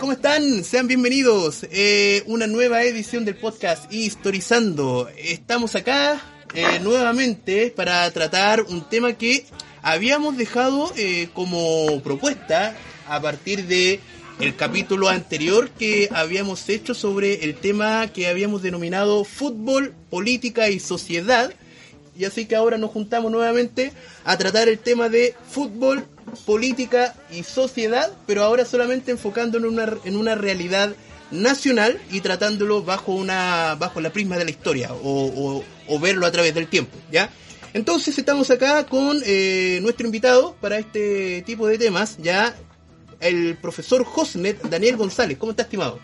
¿cómo están? Sean bienvenidos. Eh, una nueva edición del podcast Historizando. Estamos acá eh, nuevamente para tratar un tema que habíamos dejado eh, como propuesta a partir de el capítulo anterior que habíamos hecho sobre el tema que habíamos denominado fútbol, política y sociedad. Y así que ahora nos juntamos nuevamente a tratar el tema de fútbol, política y sociedad, pero ahora solamente enfocándonos en una, en una realidad nacional y tratándolo bajo una bajo la prisma de la historia o, o- verlo a través del tiempo, ¿ya? Entonces estamos acá con eh, nuestro invitado para este tipo de temas, ya el profesor Josnet Daniel González. ¿Cómo está, estimado?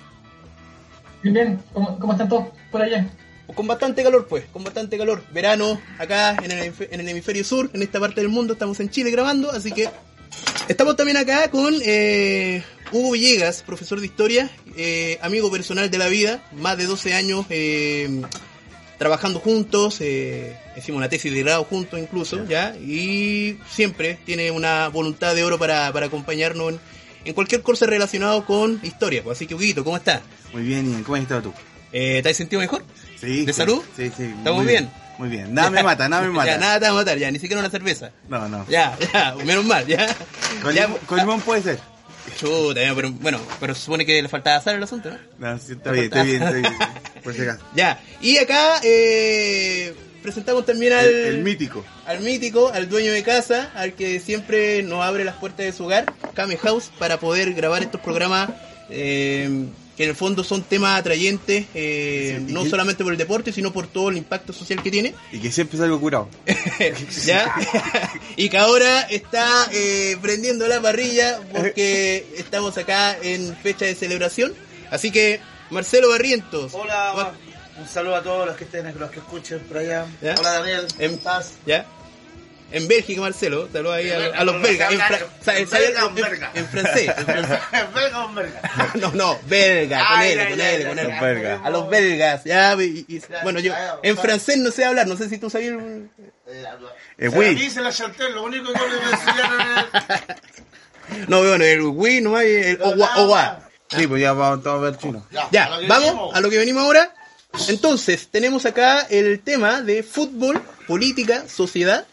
Bien, bien. ¿Cómo, cómo están todos por allá? Con bastante calor, pues, con bastante calor. Verano acá en el, hemisfe- en el hemisferio sur, en esta parte del mundo, estamos en Chile grabando, así que estamos también acá con eh, Hugo Villegas, profesor de historia, eh, amigo personal de la vida, más de 12 años eh, trabajando juntos, hicimos una tesis de grado juntos incluso, ¿ya? Y siempre tiene una voluntad de oro para, para acompañarnos en, en cualquier curso relacionado con historia. Pues. Así que, Huguito, ¿cómo estás? Muy bien. ¿Cómo has estado tú? Eh, ¿Te has sentido mejor? Sí. ¿De sí, salud? Sí, sí. ¿Estamos muy bien? Muy bien. Nada me mata, nada me mata. Ya, nada te va a matar, ya, ni siquiera una cerveza. No, no. Ya, ya, menos mal, ya. Con, ya limón, con limón puede ser. Chuta, pero bueno, pero supone que le faltaba sal al asunto, ¿no? No, sí, está bien, está bien, está bien. Por si acaso. Ya, y acá eh, presentamos también al, El, el mítico. al mítico, al dueño de casa, al que siempre nos abre las puertas de su hogar, Kame House, para poder grabar estos programas eh, que en el fondo son temas atrayentes, eh, Sí, no que- solamente por el deporte, sino por todo el impacto social que tiene. Y que siempre salgo curado. ¿Ya? y que ahora está eh, prendiendo la parrilla porque estamos acá en fecha de celebración. Así que, Marcelo Barrientos. Hola, va- un saludo a todos los que estén, los que escuchen por allá. ¿Ya? Hola Daniel, ¿cómo En, estás? ¿Ya? En Bélgica, Marcelo. Saludos ahí a, a los belgas. En, fra- ¿sabes- sabes Belga o en- en francés. en francés. Belga o belga. No, no, belga, con Ay, L, ay, con ay, L, ay, con ay, L. Los belgas. A los belgas, ya. y- y- bueno, yo ya, en ya. francés no sé hablar, no sé si tú sabías. el- Eh, Se güey. dice la Chantel, lo único que yo le voy a enseñar es... No, bueno, el oui, no hay el owa, owa. Sí, pues ya vamos, a ver chino. Ya, a lo que vamos venimos. a lo que venimos ahora. Entonces, tenemos acá el tema de fútbol, política, sociedad.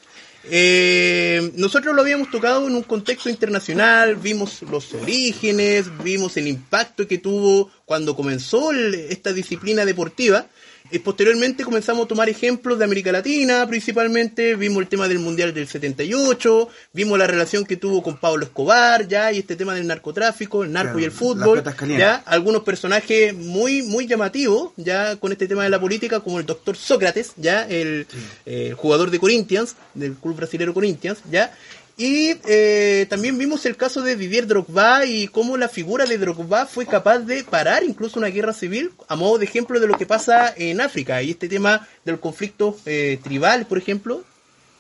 Eh, nosotros lo habíamos tocado en un contexto internacional, vimos los orígenes, vimos el impacto que tuvo cuando comenzó el- esta disciplina deportiva. Y posteriormente comenzamos a tomar ejemplos de América Latina, principalmente vimos el tema del Mundial del 78, vimos la relación que tuvo con Pablo Escobar, ya, y este tema del narcotráfico, el narco Claro, y el fútbol, ya, algunos personajes muy muy llamativos ya con este tema de la política como el doctor Sócrates ya el eh, jugador de Corinthians del club brasilero Corinthians ya y eh, también vimos el caso de Didier Drogba y cómo la figura de Drogba fue capaz de parar incluso una guerra civil a modo de ejemplo de lo que pasa en África y este tema del conflicto eh, tribal por ejemplo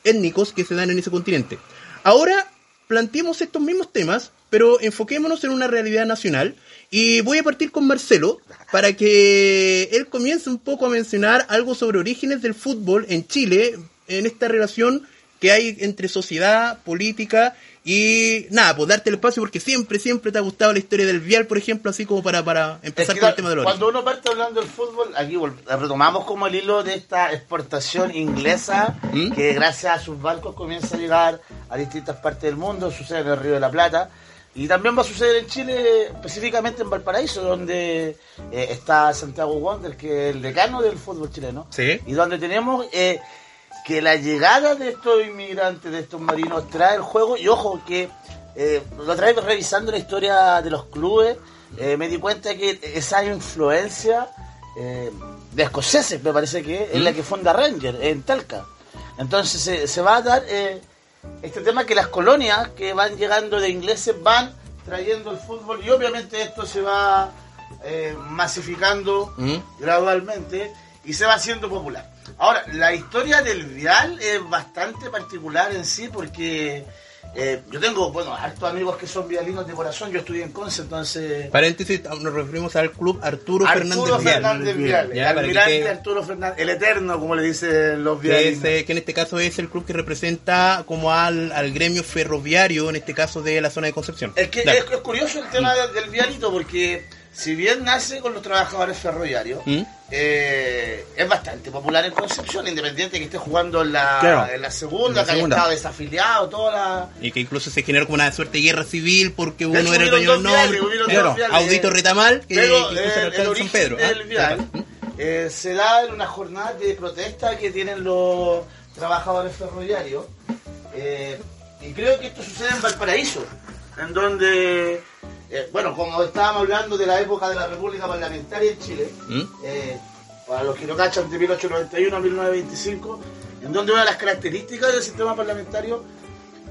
étnicos que se dan en ese continente. Ahora planteemos estos mismos temas, pero enfoquémonos en una realidad nacional. Y voy a partir con Marcelo para que él comience un poco a mencionar algo sobre orígenes del fútbol en Chile, en esta relación que hay entre sociedad, política y nada, pues darte el espacio porque siempre, siempre te ha gustado la historia del Vial, por ejemplo, así como para, para empezar Es que con el tema de los Cuando uno parte hablando del fútbol, aquí retomamos como el hilo de esta exportación inglesa ¿Mm? que gracias a sus barcos comienza a llegar a distintas partes del mundo, sucede en el Río de la Plata. Y también va a suceder en Chile, específicamente en Valparaíso, donde eh, está Santiago Wander, que es el decano del fútbol chileno. Sí. Y donde tenemos eh, que la llegada de estos inmigrantes, de estos marinos, trae el juego. Y ojo, que eh, lo trae revisando la historia de los clubes, eh, me di cuenta que esa influencia eh, de escoceses, me parece que es la que funda Ranger en Talca. Entonces se, va a dar eh, este tema que las colonias que van llegando de ingleses van trayendo el fútbol y obviamente esto se va masificando ¿Mm? gradualmente y se va haciendo popular. Ahora, la historia del vial es bastante particular en sí porque eh, yo tengo, bueno, hartos amigos que son vialinos de corazón, yo estudié en Conce, entonces... Paréntesis, nos referimos al club Arturo, Arturo Fernández Vial. Fernández Vial, Ya, el que almirante quede- Arturo Fernández, el eterno, como le dicen los que, vialinos. es, eh, que en este caso es el club que representa como al, al gremio ferroviario, en este caso de la zona de Concepción. Es que es, es curioso el tema del, del vialito porque si bien nace con los trabajadores ferroviarios, ¿Mm? eh, es bastante popular en Concepción, independiente que esté jugando en la, Claro. en la segunda, En la que haya estado desafiliado, toda la... Y que incluso se generó como una suerte de guerra civil porque De uno hecho, era el dueño del nombre. Claro, viales. Audito Retamal, que, Pero que eh, era el, de San Pedro. Ah, vial ¿Mm? eh, se da en una jornada de protesta que tienen los trabajadores ferroviarios. eh, y creo que esto sucede en Valparaíso, en donde, eh, bueno, como estábamos hablando de la época de la República Parlamentaria en Chile, ¿Mm? eh, para los que no cachan, de 1891 a 1925, en donde una de las características del sistema parlamentario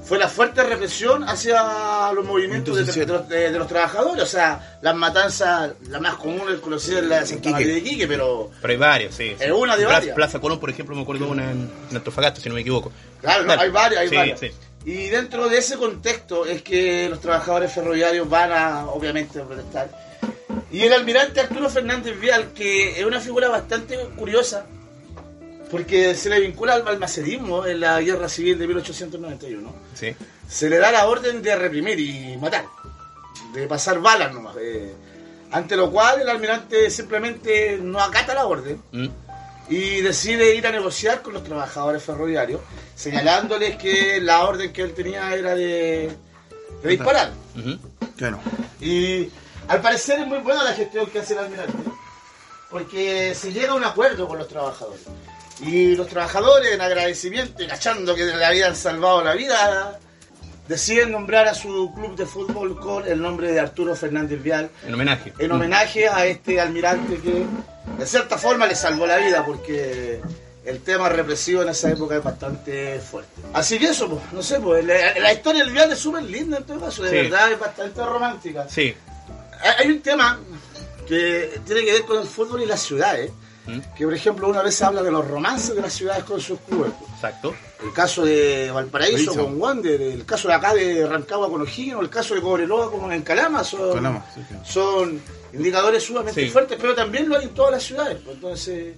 fue la fuerte represión hacia los movimientos de, de los, de- de los trabajadores. O sea, las matanzas, la más común es conocida en la Santa María de Quique, pero Pero hay varios, sí. Es una de varias. Plaza Colón, por ejemplo, me acuerdo una en, en Antofagasta, si no me equivoco. claro, no, hay varios, hay Sí, varios. sí. Y dentro de ese contexto es que los trabajadores ferroviarios van a, obviamente, a protestar. Y el almirante Arturo Fernández Vial, que es una figura bastante curiosa, porque se le vincula al balmacerismo en la guerra civil de 1891. Sí. se le da la orden de reprimir y matar, de pasar balas nomás. eh, ante lo cual el almirante simplemente no acata la orden ¿Mm? y decide ir a negociar con los trabajadores ferroviarios, señalándoles que la orden que él tenía era de, de disparar. Claro. Y al parecer es muy buena la gestión que hace el almirante, porque se llega a un acuerdo con los trabajadores. Y los trabajadores, en agradecimiento y cachando que le habían salvado la vida, deciden nombrar a su club de fútbol con el nombre de Arturo Fernández Vial, En homenaje. en homenaje a este almirante que de cierta forma le salvó la vida, porque el tema represivo en esa época es bastante fuerte. Así que eso, pues, no sé, pues, la, la historia del Vial es súper linda en todo caso, de Sí. verdad es bastante romántica. Sí. Hay hay un tema que tiene que ver con el fútbol y las ciudades. ¿Mm? Que por ejemplo una vez se habla de los romances de las ciudades con sus clubes. Exacto. El caso de Valparaíso con Wander, el caso de acá de Rancagua con O'Higgins, el caso de Cobreloa con en Calama son, Calama, sí, sí. son indicadores sumamente Sí. fuertes, pero también lo hay en todas las ciudades. pues, Entonces,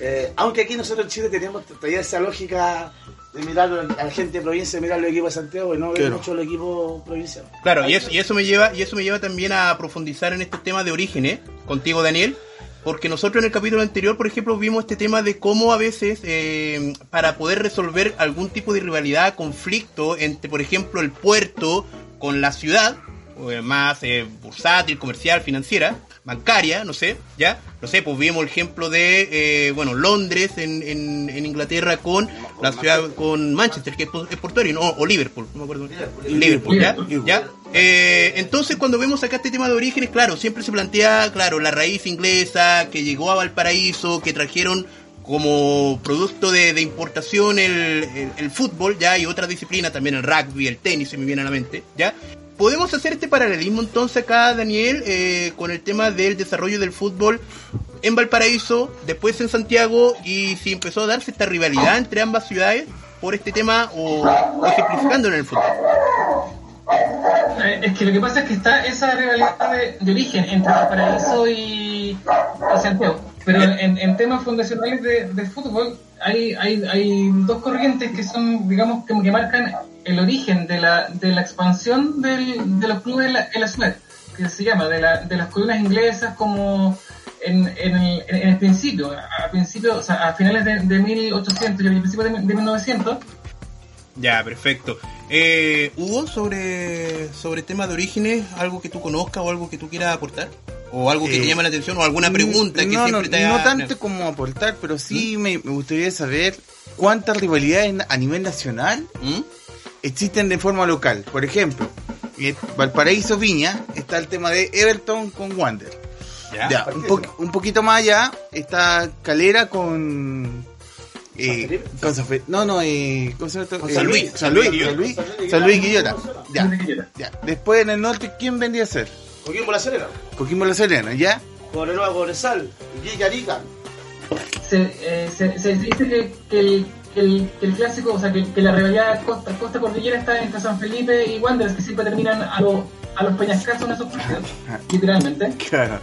eh, aunque aquí nosotros en Chile tenemos todavía esa lógica de mirar a la gente de provincia, mirar los equipos de Santiago y no ver Claro. mucho los equipos provinciales. Claro, y eso, y eso me lleva, y eso me lleva también a profundizar en este tema de orígenes, contigo Daniel, porque nosotros en el capítulo anterior, por ejemplo, vimos este tema de cómo a veces, eh, para poder resolver algún tipo de rivalidad, conflicto entre, por ejemplo, el puerto con la ciudad, más eh, bursátil, comercial, financiera, bancaria, no sé, ya, no sé, pues vimos el ejemplo de, eh, bueno, Londres en, en, en Inglaterra con la ciudad, con Manchester, que es, es portuario, no, o Liverpool, no me acuerdo. Liverpool, Liverpool, ¿ya? Liverpool. ¿ya? Eh, entonces cuando vemos acá este tema de orígenes, claro, siempre se plantea, claro, la raíz inglesa que llegó a Valparaíso, que trajeron como producto de, de importación el, el- el fútbol, ya, y otras disciplinas, también el rugby, el tenis, se me viene a la mente, ya. Podemos hacer este paralelismo entonces acá, Daniel, eh, con el tema del desarrollo del fútbol en Valparaíso, después en Santiago, y si empezó a darse esta rivalidad entre ambas ciudades por este tema o, o ejemplificándolo en el fútbol. Eh, Es que lo que pasa es que está esa rivalidad de, origen entre Valparaíso y, Santiago. Pero en, temas fundacionales de, fútbol hay, dos corrientes que son, digamos, que marcan el origen de la, de la expansión del- de los clubes en la, en la ciudad, que se llama, de, la, de las colonias inglesas como en, en, el, en el principio, a principios, o sea, a finales de, de 1800 y a principios de, de 1900, Ya, perfecto. Eh, Hugo, sobre, sobre tema de orígenes, algo que tú conozcas o algo que tú quieras aportar? ¿O algo que te Eh, llame la atención o alguna pregunta que no, siempre no, te no tanto como aportar, pero sí me, me gustaría saber cuántas rivalidades a nivel nacional ¿Mm? Existen de forma local. Por ejemplo, en Valparaíso Viña está el tema de Everton con Wander. ¿Ya? Ya, un, po- un poquito más allá está Calera con Eh, con No, no, eh, ¿cómo se llama esto? Con Eh, San Luis. San Luis, San Luis, San Luis, San Luis. Quillota. Ya, ya. Después en el norte, ¿quién vendría a ser? Coquimbo La Serena. Coquimbo La Serena, ¿ya? Cobreloa Cobresal. Y Arica. se, eh, se, se dice que, que el, que, el, que el clásico, o sea, que, que la rivalidad Costa, Costa Cordillera está entre San Felipe y Wanderers, que siempre terminan a, los a los peñascasos en esos partidos, literalmente. Claro.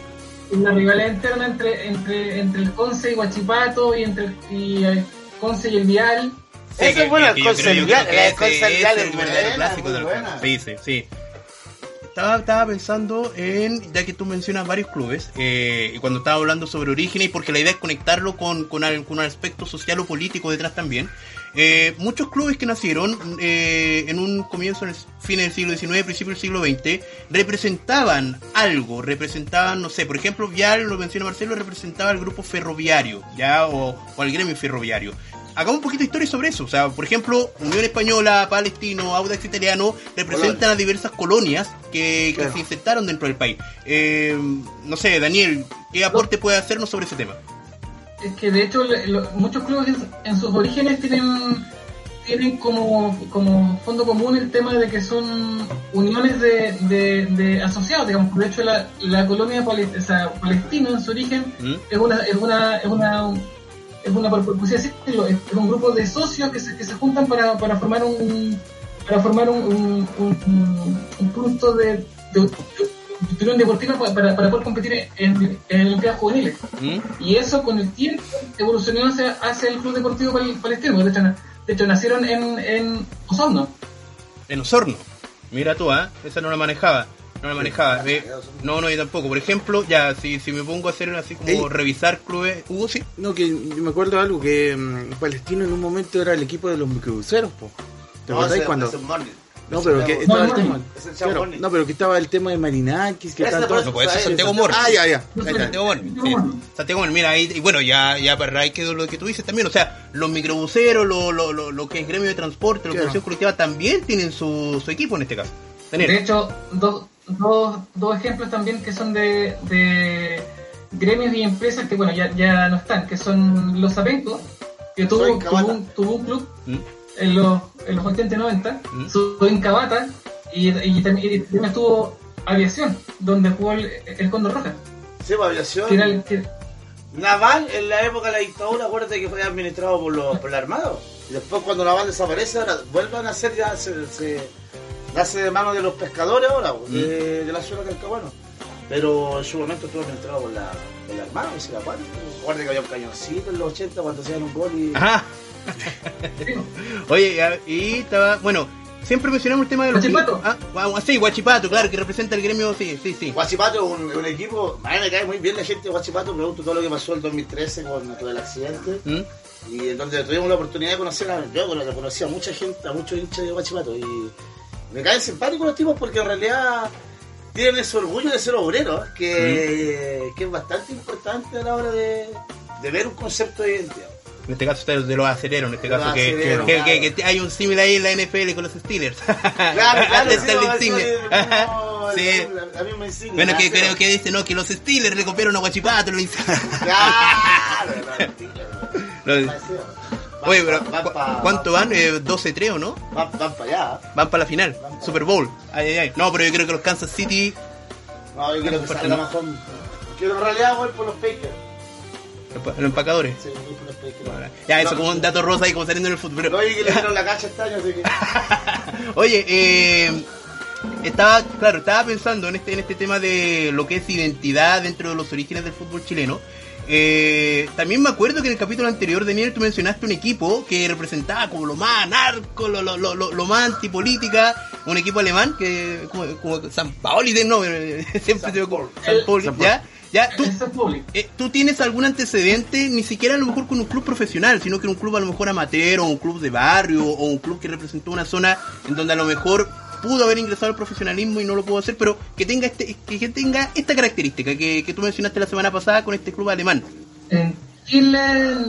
Una rivalidad interna entre, entre, entre el Conce y Guachipato y entre y, eh, Conce y el Vial. Sí, Esa es buena, el Conce ese- Conce Vial es es el verdadero buena, clásico del buena. Sí, sí, sí. Estaba, estaba pensando en, ya que tú mencionas varios clubes, eh, y cuando estaba hablando sobre orígenes, porque la idea es conectarlo con, con, al- con un aspecto social o político detrás también, eh, muchos clubes que nacieron eh, en un comienzo en el fin del siglo XIX, principio del siglo XX, representaban algo, representaban, no sé, por ejemplo, Vial, lo menciona Marcelo, representaba al grupo ferroviario, ya, o, o al gremio ferroviario. Hagamos un poquito de historia sobre eso. O sea, por ejemplo, Unión Española, Palestino, Audax Italiano representan a diversas colonias que, que Claro. se insertaron dentro del país. Eh, no sé, Daniel, ¿qué aporte puede hacernos sobre ese tema? Es que de hecho lo- muchos clubes en, en sus orígenes tienen tienen como, como fondo común el tema de que son uniones de, de, de asociados, digamos. De hecho, la, la colonia pale- o sea, palestina en su origen ¿Mm? es una es una es una es una decirlo, es un grupo de socios que se, que se juntan para, para formar un para formar un, un, un- un punto de, de, de deportiva para, para poder competir en, en Olimpiadas juveniles ¿Mm? y eso con el tiempo evolucionó hacia, hacia el Club Deportivo Pal- Palestino de hecho, na- de hecho nacieron en, en Osorno En Osorno. Mira tú, ¿ah? Esa no la manejaba. No la manejaba. Eh, no, no, yo tampoco. Por ejemplo, ya, si, si me pongo a hacer así como Ey. revisar clubes. Hugo, sí. No, que yo me acuerdo de algo, que mm, Palestino en un momento era el equipo de los microbuseros, po. ¿Te No, acordáis cuando? No, pero que estaba el tema. Es el Chavo Claro, no, pero que estaba el tema de Marinakis, que tanto. No, pues eso es Santiago Mor. Ah, ya, ya. Santiago Mor, sí. Santiago Mor, mira, ahí, y bueno, ya, ya para ahí quedó lo que tú dices también. O sea, los microbuseros, lo, lo, lo, lo que es gremio de transporte, la Claro. organización colectiva, también tienen su, su equipo en este caso. de Daniel. hecho dos, dos, dos ejemplos también que son de, de gremios y empresas que bueno ya, ya no están que son los Apenco que tuvo, tuvo, un, tuvo un club ¿Mm? en los, en los 80 y 90 ¿Mm? su en Cabata y, y, también y también estuvo Aviación donde jugó el, el Condor Roja Sí, pues, aviación. que era el que, Naval, en la época de la dictadura, acuérdate que fue administrado por, los, por la Armada. Y después, cuando Naval desaparece, ahora vuelvan a ser ya. Se, se, nace de mano de los pescadores ahora, pues, de, de la zona del Cabuano. Pero en su momento estuvo administrado por la, por la Armada, si la cual. Acuérdate que había un cañoncito en los 80 cuando hacían un gol y. Ajá. Oye, y estaba, bueno, siempre mencionamos el tema de los Guachipato. Ah, ah, sí, Guachipato, claro, que representa el gremio, sí, sí, sí. Guachipato es un, un equipo. A mí me cae muy bien la gente de Guachipato. Pregunto todo lo que pasó el 2013 con, con el accidente. ¿Mm? y en donde tuvimos la oportunidad de conocer a yo bueno, conocí a mucha gente, a muchos hinchas de Guachipato y me caen simpáticos los tipos porque en realidad tienen ese orgullo de ser obreros que, que es bastante importante a la hora de, de ver un concepto de identidad. En este caso está de los aceleros, en este los caso que, que, claro. que- que hay un símil ahí en la NFL con los Steelers. Claro, claro, sí, no, Sí. la, la misma insignia. Bueno, que creo que dice, no, que los Steelers le copiaron a Guachipato. Lo hizo. Claro, Lo- Van- Oye, pero van ¿cu- pa- ¿cuánto van? Eh, 12-3 o no? Van, van para allá. Van para la final, Van pa' Super Bowl. Ay, ay, ay. No, pero yo creo que los Kansas City, No, yo quiero que salga no. mejor. Quiero en realidad voy por los Packers. los, empacadores. Sí, voy por los Packers. Ya, eso No, como un dato rosa ahí como saliendo en el fútbol. No, oye, que le dieron la cacha este año, así que. Oye, eh, estaba, claro, estaba pensando en este, en este tema de lo que es identidad dentro de los orígenes del fútbol chileno. Eh, también me acuerdo que en el capítulo anterior, Daniel, tú mencionaste un equipo que representaba como lo más anarco, lo, lo, lo, lo- más antipolítica, un equipo alemán que como, como San Paoli de no, siempre se me ocurre. San Paoli, ¿ya? ¿Ya? ¿Tú, eh, ¿Tú tienes algún antecedente, ni siquiera a lo mejor con un club profesional, sino que un club a lo mejor amateur o un club de barrio o un club que representó una zona en donde a lo mejor pudo haber ingresado al profesionalismo y no lo pudo hacer, pero que tenga este que, tenga esta característica que, que tú mencionaste la semana pasada con este club alemán? En Chile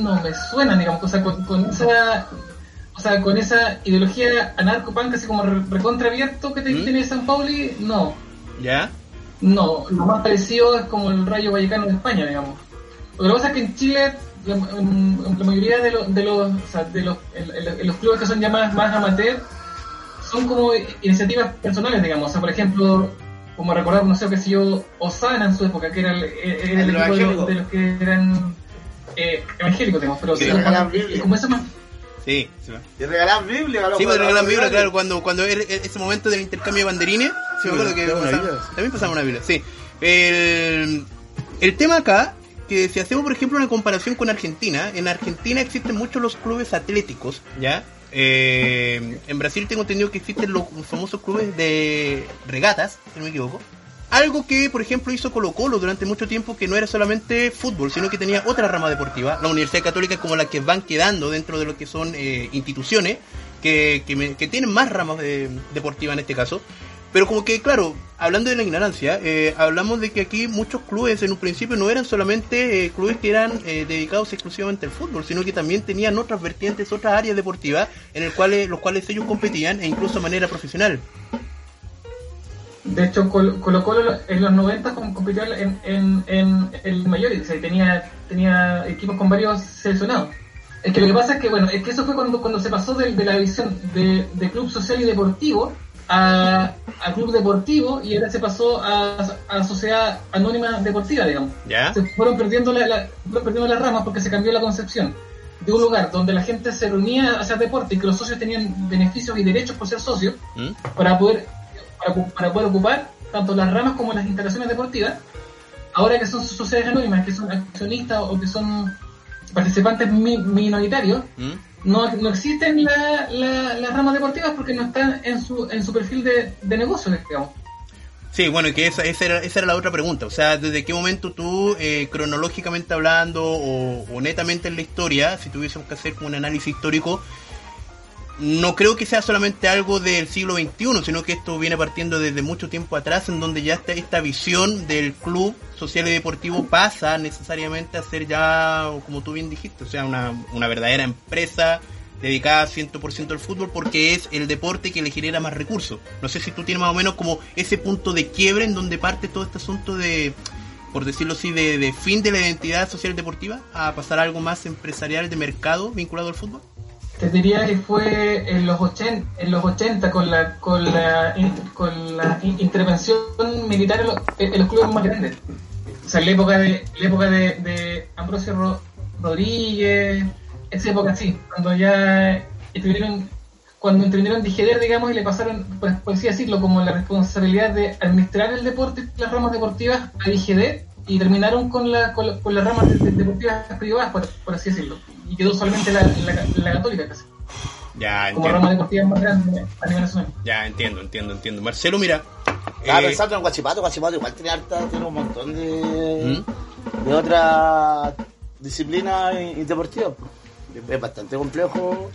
no me suena, digamos, o sea, con, con esa o sea, con esa ideología anarco-punk así como re- recontra abierto que te- ¿Mm? tiene San Pauli, no. ¿Ya? No, lo más parecido es como el Rayo Vallecano de España, digamos. Lo que pasa es que en Chile la, la mayoría de los, de los, o sea, de los, en los clubes que son ya más, más amateur, son como iniciativas personales, digamos. O sea, por ejemplo, como recordar, no sé qué sé yo, Osana en su época, que era el, era el Los equipo de los, de los que eran eh, evangélicos, digamos. Pero Sí, como- Biblia. como eso más, Sí, sí. Biblia. Sí, pues regalan. Biblia, claro, cuando, cuando era ese momento del intercambio de banderines, sí, me acuerdo que también pasaba una Biblia, sí. El, el tema acá, que si hacemos por ejemplo una comparación con Argentina, en Argentina existen muchos los clubes atléticos, ¿ya? Eh, en Brasil tengo entendido que existen los famosos clubes de regatas, si no me equivoco. Algo que, por ejemplo, hizo Colo Colo durante mucho tiempo, que no era solamente fútbol, sino que tenía otra rama deportiva. La Universidad Católica es como la que van quedando dentro de lo que son eh, instituciones, que, que, tienen más ramas de- deportivas en este caso. Pero como que, claro, hablando de la ignorancia, eh, hablamos de que aquí muchos clubes en un principio no eran solamente eh, clubes que eran eh, dedicados exclusivamente al fútbol, sino que también tenían otras vertientes, otras áreas deportivas en el cuales, los cuales ellos competían e incluso de manera profesional. De hecho, Colo Colo, en los 90 com- compitió en, en, el mayor, o sea, tenía, tenía equipos con varios seleccionados. Es que lo que pasa es que, bueno, es que eso fue cuando, cuando se pasó de, de la visión de, de club social y deportivo a, a club deportivo y ahora se pasó a, a sociedad anónima deportiva, digamos. ¿Ya? Se fueron perdiendo, la, la- fueron perdiendo las ramas porque se cambió la concepción de un lugar donde la gente se reunía a hacer deporte y que los socios tenían beneficios y derechos por ser socios ¿Mm? para poder para, para poder ocupar tanto las ramas como las instalaciones deportivas ahora que son sociedades anónimas que son accionistas o que son participantes mi- minoritarios ¿Mm? No, no existen la- la- las ramas deportivas porque no están en su en su perfil de, de negocio digamos Sí, bueno, y que esa, esa, era, esa era la otra pregunta. O sea, ¿desde qué momento tú, eh, cronológicamente hablando o, o netamente en la historia, si tuviésemos que hacer como un análisis histórico, no creo que sea solamente algo del siglo XXI, sino que esto viene partiendo desde mucho tiempo atrás, en donde ya esta, esta visión del club social y deportivo pasa necesariamente a ser ya, como tú bien dijiste, o sea, una, una verdadera empresa dedicada 100% al fútbol porque es el deporte que le genera más recursos. No sé si tú tienes más o menos como ese punto de quiebre en donde parte todo este asunto de, por decirlo así, de, de fin de la identidad social deportiva a pasar a algo más empresarial de mercado vinculado al fútbol. Te diría que fue en los 80, en los 80 con la con la con la in- intervención militar en los, clubes más grandes. O sea, la época de la época de, Ambrosio Ro- Rodríguez, esa época así, cuando ya intervinieron cuando intervinieron Dijeder, digamos, y le pasaron, por, por así decirlo, como la responsabilidad de administrar el deporte, las ramas deportivas a Dijeder, y terminaron con, la, con, la- con las ramas de- de- deportivas privadas, por, por así decirlo. Y quedó solamente la, la, la católica casi Ya como rama deportiva más grande a nivel nacional. Ya entiendo, entiendo, entiendo. Marcelo, mira. Estaba eh, pensando en Guachipato, Guachipato igual tiene harta, tiene un montón de, ¿Mm? de otras disciplinas y- y deportivas. Es bastante complejo.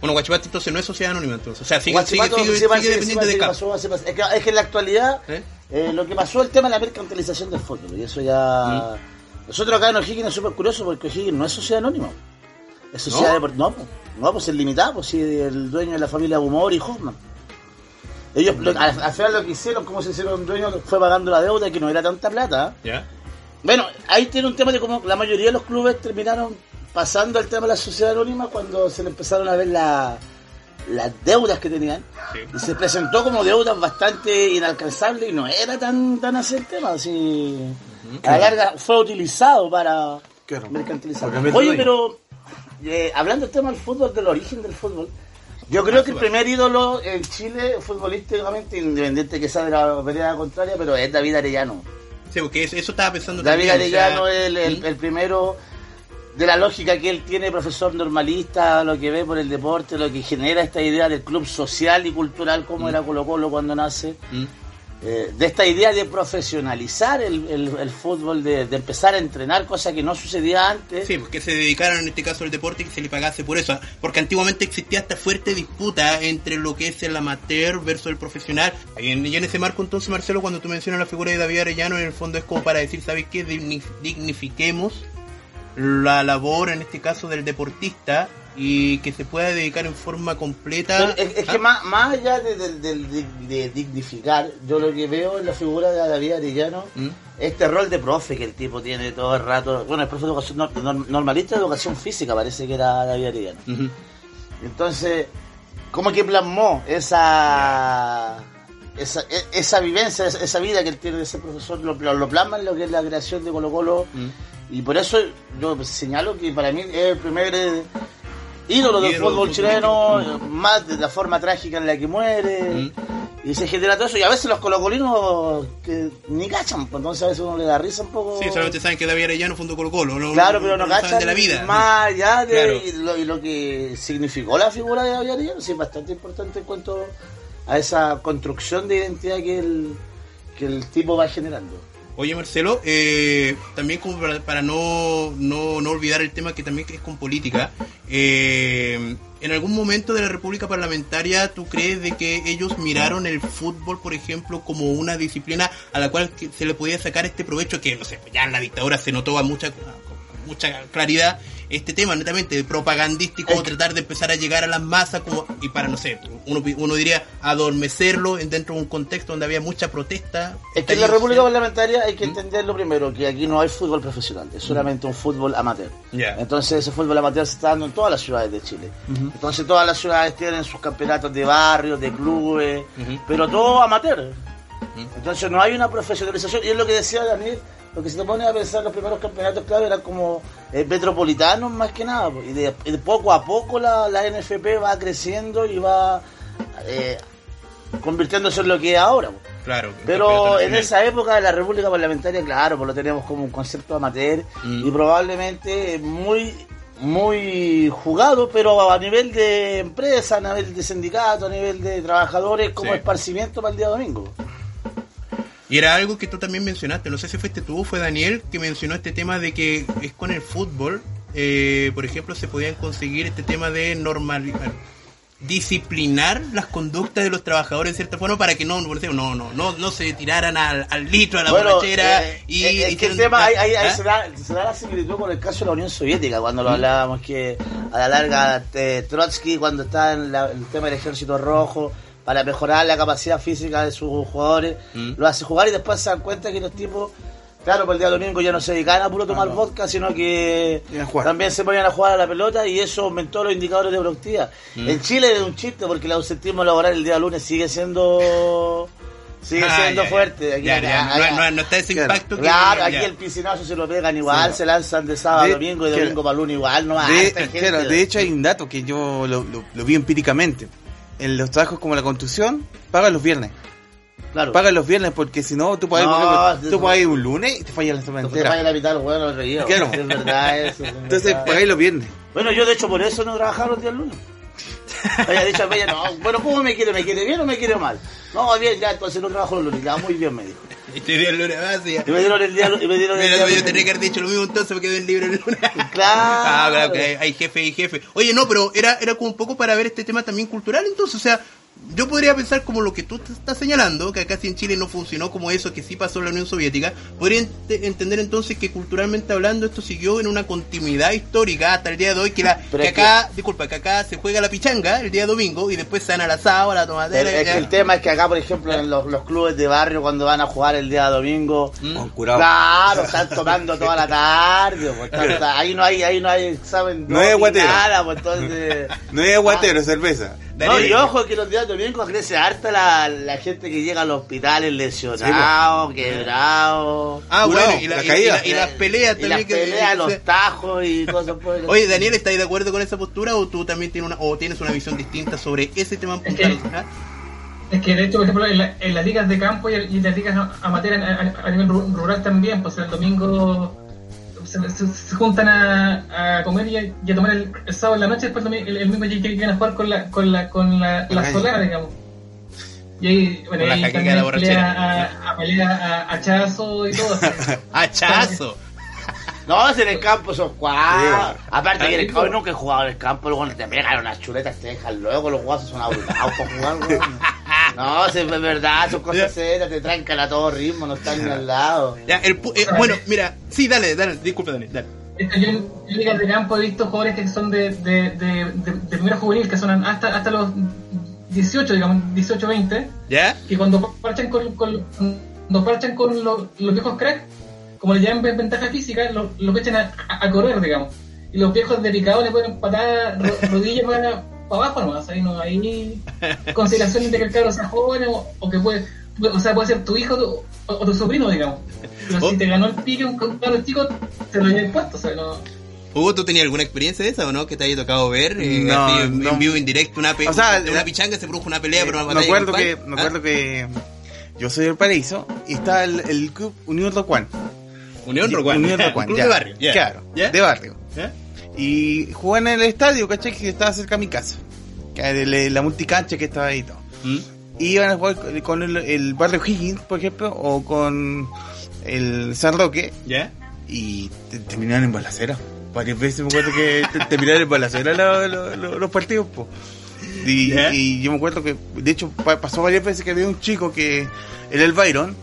Bueno, Guachipato entonces no es sociedad anónima, entonces. O sea, sigue, sigue, sigue, sigue sí, dependiente de CAP. pasó, parece- es, que, es que en la actualidad ¿Eh? eh, lo que pasó el tema de la mercantilización del fútbol y eso ya Mm. nosotros acá en O'Higgins es súper curioso porque O'Higgins no es sociedad anónima es sociedad ¿No? deportiva no, pues, no pues es limitada pues si el dueño de la familia Humor y Hoffman ellos lo- al, al final lo que hicieron como se hicieron dueños fue pagando la deuda que no era tanta plata ¿Ya? bueno, ahí tiene un tema de cómo la mayoría de los clubes terminaron pasando al tema de la sociedad anónima cuando se le empezaron a ver la- las deudas que tenían. Sí. Y se presentó como deudas bastante inalcanzables y no era tan, tan así el tema. Así, A la larga fue utilizado para mercantilizar. Oye, pero eh, hablando del tema del fútbol, del origen del fútbol, yo creo que el primer ídolo en Chile, futbolísticamente, independiente que sea de la vereda contraria, pero es David Arellano. Sí, porque eso, eso estaba pensando David también, o sea, Arellano es el, el- ¿Mm? el primero de la lógica que él tiene, profesor normalista, lo que ve por el deporte, lo que genera esta idea del club social y cultural como era Colo Colo cuando nace, ¿Mm? eh, de esta idea de profesionalizar el, el- el fútbol, de, de empezar a entrenar, cosa que no sucedía antes. Sí, porque se dedicaron en este caso al deporte y que se le pagase por eso. Porque antiguamente existía esta fuerte disputa entre lo que es el amateur versus el profesional. Y en, y en ese marco entonces, Marcelo, cuando tú mencionas la figura de David Arellano, en el fondo es como para decir, ¿sabes qué? Digni- dignifiquemos la labor, en este caso, del deportista y que se pueda dedicar en forma completa. Pero es, es ¿Ah? que más, más allá de, de- de- de- de dignificar, yo lo que veo en la figura de David Arellano, ¿Mm? este rol de profe que el tipo tiene todo el rato. Bueno, el profe de educación nor- nor- normalista de educación física parece que era David Arellano. Entonces, como que plasmó esa esa, e- esa vivencia, esa, vida que él tiene de ese profesor, lo, lo, lo plasma en lo que es la creación de Colo Colo. Mm. Y por eso yo señalo que para mí es el primer eh, ídolo del fútbol chileno, más de la forma trágica en la que muere. Mm. Y se genera todo eso. Y a veces los colocolinos que ni cachan, pues entonces a veces uno le da risa un poco. Sí, solamente saben que David Arellano fundó Colo Colo. No, Claro, pero no cachan de la vida. más allá de Claro. y lo, y lo que significó la figura de David Arellano, sí, es bastante importante en cuanto a esa construcción de identidad que el, que el tipo va generando. Oye Marcelo, eh, también para, no, no, no olvidar el tema que también es con política, eh, en algún momento de la República Parlamentaria, ¿tú crees de que ellos miraron el fútbol, por ejemplo, como una disciplina a la cual se le podía sacar este provecho que, no sé, ya en la dictadura se notó a mucha, con mucha claridad este tema netamente propagandístico, que- tratar de empezar a llegar a las masas como y para no sé, uno, uno diría adormecerlo en dentro de un contexto donde había mucha protesta. Es que en la República. Parlamentaria hay que ¿Mm? entender lo primero, que aquí no hay fútbol profesional, es solamente un fútbol amateur. Ya. Entonces ese fútbol amateur se está dando en todas las ciudades de Chile. Entonces todas las ciudades tienen sus campeonatos de barrio, de clubes, pero todo amateur. Entonces no hay una profesionalización. Y es lo que decía Daniel, lo que se te pone a pensar, los primeros campeonatos, claro, eran como eh, metropolitanos más que nada. Y de, poco a poco la, la NFP va creciendo y va eh, convirtiéndose en lo que es ahora. pues. Claro. Pero en esa época de la República Parlamentaria, claro, pues lo teníamos como un concepto amateur Mm. y probablemente muy muy jugado, pero a nivel de empresa, a nivel de sindicato, a nivel de trabajadores, como Sí. esparcimiento para el día domingo. Y era algo que tú también mencionaste, no sé si fuiste tú o fue Daniel que mencionó este tema de que es con el fútbol, eh, por ejemplo, se podían conseguir este tema de normalizar, disciplinar las conductas de los trabajadores de cierta forma para que no, no, no, no, no, no se tiraran al, al litro, a la Bueno, borrachera eh, y eh, es que el tema ahí, ahí- ahí ¿Ah? se, da, se da la similitud con el caso de la Unión Soviética, cuando lo hablábamos que a la larga eh, Trotsky, cuando está en la- el tema del ejército rojo, para mejorar la capacidad física de sus jugadores, Mm. lo hace jugar y después se dan cuenta que los tipos, claro, por el día domingo ya no se dedicaban a puro tomar vodka, sino que también se ponían a jugar a la pelota y eso aumentó los indicadores de productividad. Mm. En Chile es un chiste porque el ausentismo laboral el día lunes sigue siendo... Sigue Ah, siendo ya, fuerte. Aquí- Ya, ya, no, allá- no- no está ese Claro. impacto que- Claro, ya. aquí el piscinazo se lo pegan igual, Sí. se lanzan de sábado De- a domingo y de domingo para lunes igual, no De, gente. claro, de hecho hay un dato que yo lo, lo- lo vi empíricamente. En los trabajos como la construcción, pagan los viernes. claro. Pagan los viernes porque si no, tú puedes No, por ejemplo, tú puedes ir un lunes y te fallas la semana Te vaya a entera. la mitad del. Claro. Es verdad eso. es Entonces verdad. pagáis los viernes. Bueno, yo de hecho por eso no trabajaba los días lunes. Había dicho a no, bueno, ¿cómo me quiere? ¿Me quiere bien o me quiere mal? No, bien, ya, entonces no trabajo los lunes. Ya, muy bien, me dijo. Este día el lunes más, y. Y me dieron el día, y me dieron el día yo tendría que haber dicho lo mismo entonces me quedé libre el lunes. Claro. Ah, claro, que hay, hay jefe y jefe. Oye, no, pero era, era como un poco para ver este tema también cultural, entonces, o sea, yo podría pensar como lo que tú te estás señalando, que acá sí en Chile no funcionó como eso que sí pasó en la Unión Soviética, podría ent- entender entonces que culturalmente hablando esto siguió en una continuidad histórica hasta el día de hoy, que, la, Pero que es que- acá, disculpa, que acá se juega la pichanga el día domingo y después se dan al asado, a la tomatera. Pero es que el tema es que acá, por ejemplo, en los, los clubes de barrio, cuando van a jugar el día domingo, Mm. Con curado. Claro, están tomando toda la tarde, pues, ahí no hay, ahí no hay examen, No hay ni aguatero. nada, pues entonces. No es aguatero, es cerveza. No, y ojo que los días domingos crece harta la, la gente que llega a los hospitales lesionado, quebrado. Ah, bueno, y, la- la y- y caída. la- y las peleas también. las que- peleas, que los tajos y cosas por el Oye, Daniel, ¿estás de acuerdo con esa postura o tú también tienes una, o tienes una visión distinta sobre ese tema en Es puntual? que- ¿Ah? Es que de hecho, por ejemplo, en, la- en las ligas de campo y, en las ligas amateur a, a- a nivel ru- rural también, pues el domingo se, se- se juntan a, a comer y a, y a tomar el, el sábado en la noche, después el, el, mismo día llegan a jugar con la, con la, con la, la solana, digamos. Y ahí, bueno, ahí también pelea a, a pelea a, a chazo y todo. ¡Hachazo! No, si en el campo son cuatro. Sí. Aparte que en el campo nunca he jugado en el campo, luego te pegan unas chuletas, te dejan luego, los guasos son abrumados para jugar, weón. No, si es verdad, son cosas serias, te trancan a todo ritmo, no están ni al lado. Ya, el pu- eh, bueno, mira, sí, dale, dale, disculpa, Daniel, dale. esta yo en de campo he visto jugadores que son de, de, de, de, de primera juvenil, que son hasta, hasta los 18, digamos, 18, 20, ¿Ya? que cuando parchan con, con, cuando parchan con los, los viejos cracks, como le llaman ventaja física, lo, lo echan a, a correr, digamos. Y los viejos dedicados le pueden patar ro- rodillas para, para abajo nomás. Ahí no hay consideración de que el cabro sea joven o, o que puede, o sea, puede ser tu hijo o, o tu sobrino, digamos. Pero Oh. si te ganó el pique un un cabro chico, te lo llevas puesto, o sea, no. Hugo, ¿tú tenías alguna experiencia de esa o no? Que te haya tocado ver eh, No, así en, no. en vivo, en directo, una, O sea, una la- pichanga se produjo una pelea, pero una me acuerdo que me ¿Ah? acuerdo que yo soy del Paraíso y está el, el club Unión Rocuán. Unión Rocuán. Unión Rocuán, Club de barrio. ya. Claro, ¿Ya? de barrio. ¿Ya? Y jugué en el estadio, ¿cachai? Que estaba cerca de mi casa. La multicancha que estaba ahí y todo. ¿Mm? Y iban a jugar con- el, el barrio Higgins, por ejemplo, o con el San Roque ¿Ya? y te- terminaron en balacera. Varias veces me acuerdo que te- terminaron en balacera lo- lo- lo- los partidos, po. Y, y yo me acuerdo que, de hecho, pa- pasó varias veces que había un chico que era el Byron,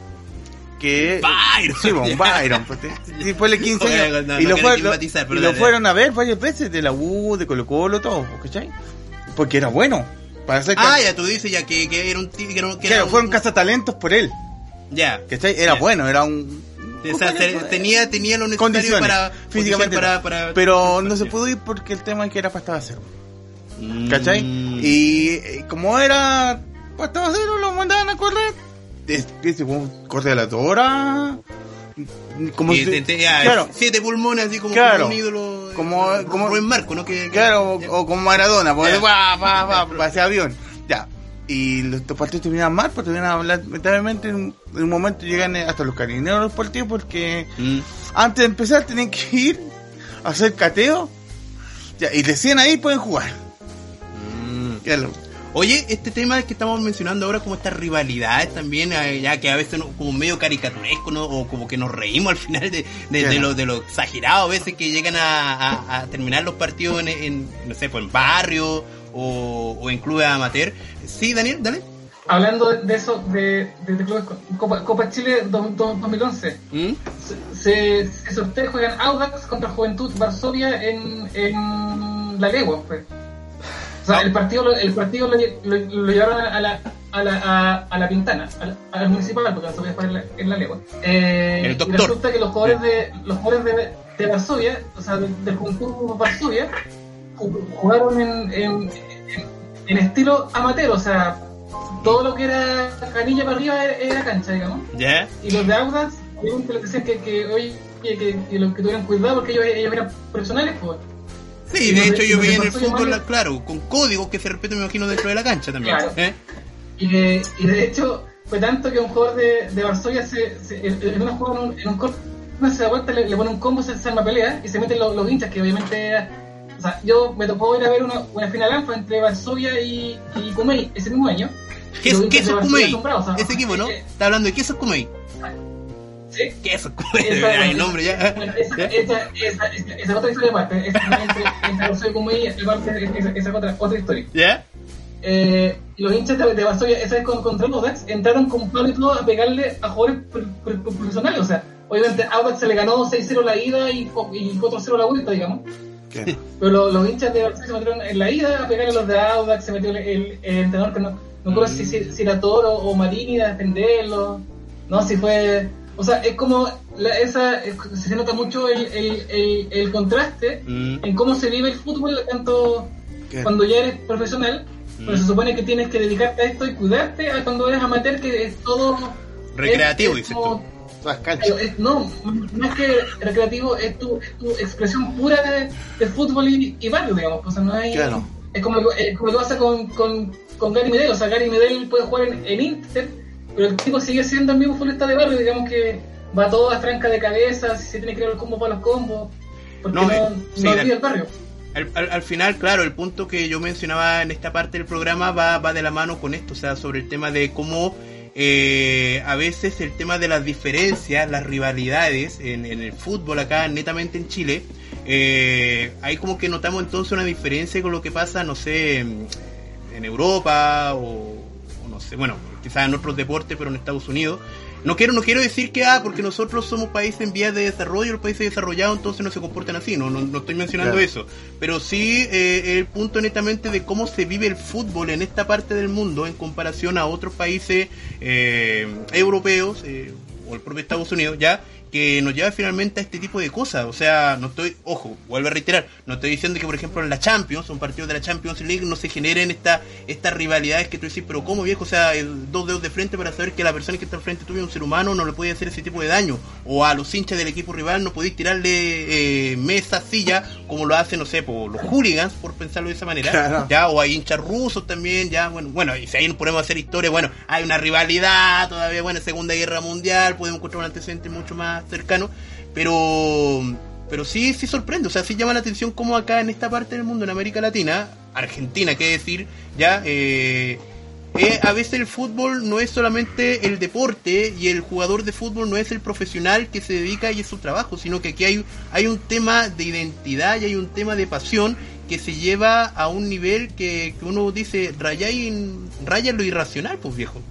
que... Byron. Sí, Ya. Byron. Pues, sí, fue el 15 Oye, años. no, y no lo, fue- lo- y lo fueron a ver varias veces de la U, de Colo Colo, todo, ¿cachai? Porque era bueno. Para ser Ah, ya tú dices ya que, que era un tío que era, que Claro, era un- fueron cazatalentos por él. Ya. ¿Cachai? Era Ya. bueno, era un... O sea, te- tenía, tenía lo necesario condiciones para físicamente para, para pero no se pudo ir porque el tema es que era pastaba cero Mm. ¿cachai? y eh, como era pastaba cero lo mandaban a correr Es como corre a la tora como Y si- te- te- ya, claro siete pulmones así como, Claro. como un ídolo Como- eh, como- Rubén Marco ¿no? que, que- claro ya. o, como Maradona porque Ya. va va va pasea avión ya y los partidos terminaban mal porque terminaban lamentablemente en, un- en un momento llegan eh, hasta los carineros los partidos porque Mm. antes de empezar tienen que ir a hacer cateo ya, y recién ahí pueden jugar Mm. Ya lo- Oye, este tema que estamos mencionando ahora, como estas rivalidades también, eh, ya que a veces no- como medio caricaturesco, ¿no? o como que nos reímos al final de, de, de lo, de lo exagerado a veces que llegan a, a- a terminar los partidos en, en, no sé, pues en barrio o, o en clubes amateur. Sí, Daniel, dale. Hablando de, eso, de, de, de clubes, Copa, Copa Chile do- do- 2011, ¿Mm? se, se, se sortea, juegan Audax contra Juventud Varsovia en, en la Legua. pues. O sea, el partido, lo- el partido lo, lo- lo llevaron a la, a la, a, a la Pintana, a la, a la municipal, porque Varsovia fue en la, en la Legua. Eh, El y resulta que los jugadores de, los jugadores de, de Varsovia, o sea, del, del Juventud Varsovia, ju- jugaron en, en, en, estilo amateur, o sea, todo lo que era canilla para arriba era, era cancha, digamos. ¿Ya? Y los de Audax, obviamente les decían que, que oye, que, que, lo- que tuvieran cuidado porque ellos, ellos eran profesionales, pues. Sí, de hecho yo de en el fútbol, claro, con códigos que se respetan, me imagino, dentro de la cancha también. Claro. ¿eh? Y de, y de hecho, fue tanto que un jugador de, de Varsovia se, se- en una jugada, en un, en un corte, se da vuelta, le, le pone un combo, se, se arma pelea y se meten los, los hinchas, que obviamente O sea, yo me tocó ir a ver una, una final alfa entre Varsovia y, y Kumei ese mismo año. ¿Qué es, qué Kumei? Ese equipo, ¿no? eh, Está hablando de qué es Kumei. ¿Qué es? Esa- Ay, el nombre ya. Esa, esa, esa, esa, esa es otra historia aparte. Esa, esa, esa es otra, otra historia. ¿Ya? Eh, y los hinchas de, de Varsovia, esa vez con, contra los Audax, entraron con palo y todo a pegarle a jugadores pro- pro- pro- profesionales. O sea, obviamente Audax se le ganó 6-0 la ida y, y 4-0 la vuelta, digamos. Pero los, los hinchas de Varsovia se metieron en la ida a pegar a los de Audax, se metió el, el- el entrenador que no, no recuerdo si, si, si era Toro o Marini a defenderlo. No, si fue. O sea, es como. La, esa, es- se nota mucho el, el, el, el contraste Mm. en cómo se vive el fútbol, tanto cuando ya eres profesional, pero Mm. se supone que tienes que dedicarte a esto y cuidarte a cuando eres amateur, que es todo. Recreativo, es- es dices como- tú. canchas no, es que recreativo, es tu, es tu expresión pura de, de fútbol y, y barrio, digamos. O sea, no hay. Claro. Es como, lo- es como lo que pasa con, con, con Gary Medel. O sea, Gary Medel puede jugar en, en Inter, pero el tipo sigue siendo el mismo futbolista de barrio, digamos que va todo a tranca de cabeza, si se tiene que ir el combo para los combos, porque No, no, eh, no, sí, olvida el barrio. Al, al- al final, claro, el punto que yo mencionaba en esta parte del programa va, va de la mano con esto, o sea, sobre el tema de cómo eh, a veces el tema de las diferencias, las rivalidades en, en el fútbol acá, netamente en Chile, eh, ahí como que notamos entonces una diferencia con lo que pasa, no sé, en, en Europa o, sé, bueno, quizás en otros deportes, pero en Estados Unidos. No quiero, no quiero decir que, ah, porque nosotros somos países en vías de desarrollo, los países desarrollados entonces no se comportan así, no, no, no estoy mencionando Claro. eso. Pero sí eh, el punto netamente de cómo se vive el fútbol en esta parte del mundo en comparación a otros países eh, europeos eh, o el propio Estados Unidos, ya que nos lleva finalmente a este tipo de cosas. O sea, no estoy, ojo, vuelvo a reiterar, no estoy diciendo que por ejemplo en la Champions, un partido de la Champions League, no se generen esta, estas rivalidades que tú decís, pero ¿cómo viejo? O sea, el dos dedos de frente para saber que la persona que está al frente tuyo es un ser humano, no le puede hacer ese tipo de daño. O a los hinchas del equipo rival no podéis tirarle eh, mesa, silla, como lo hacen, no sé, por los hooligans, por pensarlo de esa manera. Claro. Ya, o hay hinchas rusos también, ya, bueno, bueno, y si ahí a hacer historia, bueno, hay una rivalidad todavía, bueno, Segunda Guerra Mundial, podemos encontrar un antecedente mucho más cercano, pero pero sí, sí sorprende, o sea, sí llama la atención como acá en esta parte del mundo, en América Latina, Argentina, qué decir, ya, eh, eh, a veces el fútbol no es solamente el deporte y el jugador de fútbol no es el profesional que se dedica y es su trabajo, sino que aquí hay, hay un tema de identidad y hay un tema de pasión que se lleva a un nivel que, que uno dice, raya, en- raya lo irracional, pues viejo.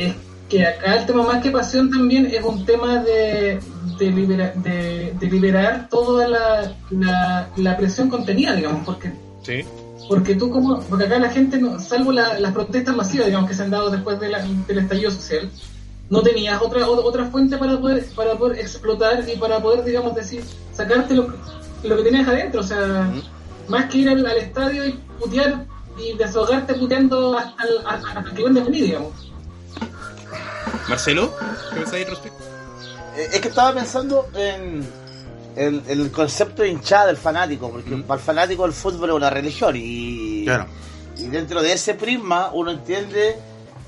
Es que acá el tema más que pasión también es un tema de, de, libera- de, de liberar toda la, la, la presión contenida, digamos, porque Sí. porque tú como porque acá la gente no- salvo la- las protestas masivas digamos que se han dado después de del estallido social no tenías otra otra fuente para poder para poder explotar y para poder digamos decir sacarte lo, que- lo que tenías adentro o sea más que ir al, al estadio y putear y desahogarte puteando hasta el, hasta, hasta que digamos Marcelo, ¿qué pensáis al respecto? Eh, Es que estaba pensando en, el concepto de hinchada del fanático, porque para el fanático el fútbol es una religión y, Claro. y dentro de ese prisma uno entiende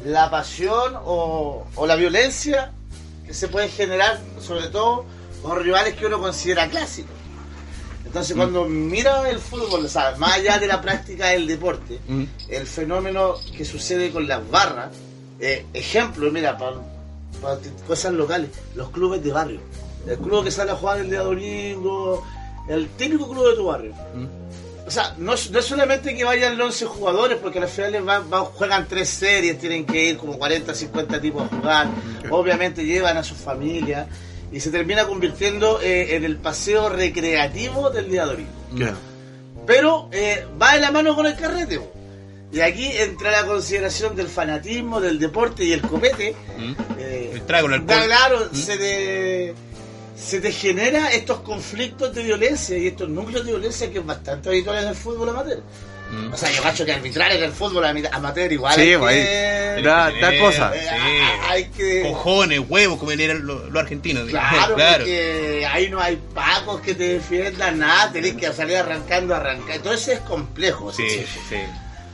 la pasión o, o la violencia que se puede generar, sobre todo con rivales que uno considera clásicos. Entonces cuando mira el fútbol, o sea, más allá de la práctica del deporte, Mm. el fenómeno que sucede con las barras, eh, ejemplo, mira, para cosas locales, los clubes de barrio. El club que sale a jugar el día domingo, el típico club de tu barrio. O sea, no, es- no es solamente que vayan 11 jugadores, porque al final van, van- juegan tres series, tienen que ir como 40, 50 tipos a jugar. Obviamente llevan a sus familias y se termina convirtiendo eh, en el paseo recreativo del día domingo. Claro. Pero eh, va de la mano con el carrete. Y aquí entra la consideración del fanatismo, del deporte y el copete. eh, El trago, el alcohol. claro, se te, se te genera estos conflictos de violencia y estos núcleos de violencia que es bastante habitual en el fútbol amateur. Mm. O sea, yo cacho que arbitrar en el fútbol amateur igual Sí, hay pues, que... Da, da cosa. eh, Sí. hay que... Cojones, huevos, como eran los, los argentinos. Claro, porque ahí no hay pacos que te defiendan, nada, tenés que salir arrancando, arrancar. Entonces es complejo. Sí, ¿sí? sí.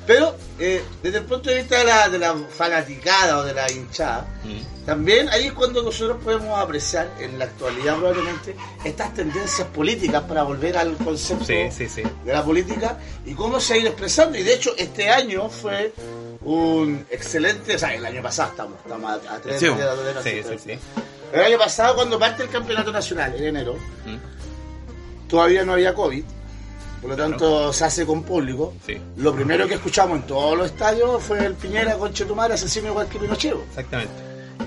Pero eh, desde el punto de vista de la, de la fanaticada o de la hinchada, Mm. también ahí es cuando nosotros podemos apreciar, en la actualidad probablemente, estas tendencias políticas para volver al concepto Sí, sí, sí. de la política y cómo se ha ido expresando. Y de hecho, este año fue un excelente, o sea, el año pasado estamos, estamos a, a tres días de la Sí, sí, celebración. sí. El año pasado, cuando parte el campeonato nacional, en enero, Mm. todavía no había COVID, por lo tanto se hace con público. Sí. Lo primero que escuchamos en todos los estadios fue el Piñera con Chetumar asesino igual que Pinochet. Exactamente.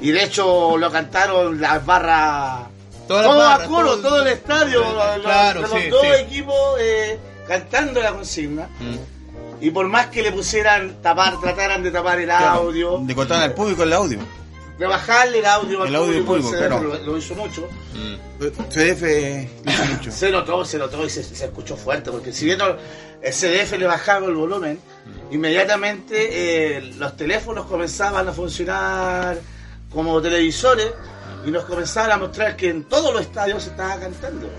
Y de hecho lo cantaron las barras. Todas las todo barras, coro, todo- todo, el estadio, Claro, los- los sí, dos sí. equipos eh, cantando la consigna. Mm. Y por más que le pusieran tapar, trataran de tapar el audio, De cortar al público el audio. De bajarle el audio al audio público, claro. CDF lo, lo hizo mucho. Mm. CDF lo hizo mucho. Se notó, se notó y se, se escuchó fuerte, porque si bien el CDF le bajaba el volumen, inmediatamente eh, los teléfonos comenzaban a funcionar como televisores y nos comenzaban a mostrar que en todos los estadios se estaba cantando.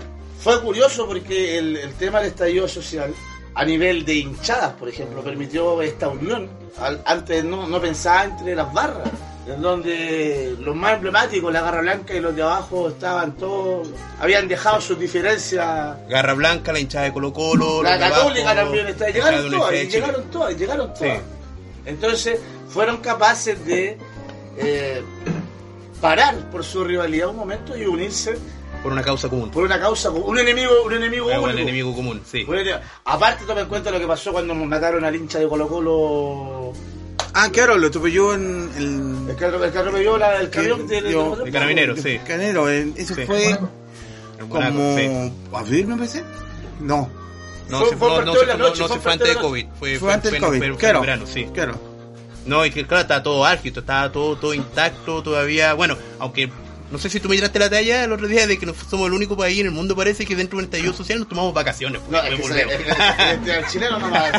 Fue curioso porque el, el tema del estallido social, a nivel de hinchadas, por ejemplo, permitió esta unión. Al- antes no, no pensaba entre las barras, en donde los más emblemáticos, la Garra Blanca y los de abajo, estaban todos, habían dejado sus diferencias Garra Blanca, la hinchada de Colo Colo. la católica abajo, también está. Llegaron todas, llegaron todas, llegaron todas. Sí. Entonces fueron capaces de eh, parar por su rivalidad un momento y unirse Por una causa común. por una causa, un enemigo, un enemigo Es un único. enemigo común, sí. Un enemigo- Aparte toma en cuenta lo que pasó cuando mataron al hincha de Colo Colo Ah, claro, lo atropelló en el... El que, el que atropelló la- el camión que- de, yo- de carabineros, sí. Canero, en- eso Sí. fue En como... sí. ¿Abril me parece? No, No, Fue- se- fue no, no de se la fue- no, noche, no fue se fue antes de COVID. Fue, fue antes del fue en- COVID, fue en claro, verano, sí. claro. No, y que claro, estaba todo álgido, estaba todo, todo intacto todavía. Bueno, aunque no sé si tú me tiraste la talla el otro día de que no somos el único país en el mundo, parece que dentro del estallido social nos tomamos vacaciones. No, es que se- es que el, el chileno no va a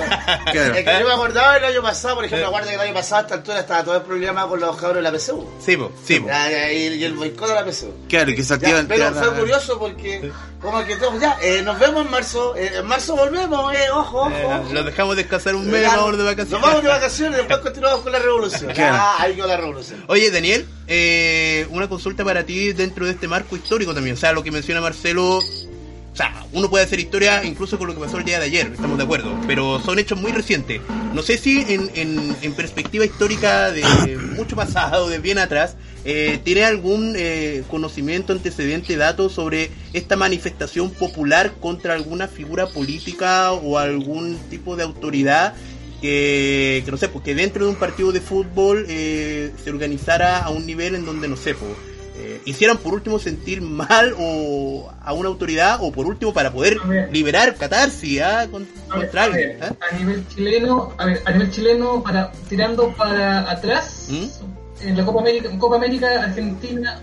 Claro. Es que yo me acordaba el año pasado, por ejemplo, Eh. acuerdo que el año pasado a esta altura estaba todo el problema con los cabros de la PSU. Sí, po, sí, po. Ya, ya, y, y el boicot de la PSU. Claro, que se Ya, activan... pero te fue curioso porque, como que todos, ya, eh, nos vemos en marzo, eh, en marzo volvemos, eh, ojo, ojo. Eh, ojo. los dejamos descansar un mes, Ya, vamos de vacaciones. Nos vamos de vacaciones y después continuamos con la revolución. Claro. Ah, ahí con la revolución. Oye, Daniel, eh, una consulta para ti dentro de este marco histórico también. O sea, lo que menciona Marcelo. O sea, uno puede hacer historia incluso con lo que pasó el día de ayer, estamos de acuerdo. Pero son hechos muy recientes. No sé si en, en- en perspectiva histórica de mucho pasado, de bien atrás, eh, ¿tiene algún eh, conocimiento, antecedente, dato sobre esta manifestación popular contra alguna figura política o algún tipo de autoridad que, que no sé, porque dentro de un partido de fútbol eh, se organizara a un nivel en donde, no sé, pues, eh, hicieran por último sentir mal o a una autoridad o por último para poder ver. liberar catarsis ¿ah? Con- A ver, contra a, ver, ¿ah? a nivel chileno, a ver, a nivel chileno, para tirando para atrás, ¿Mm? en la Copa América, Copa América Argentina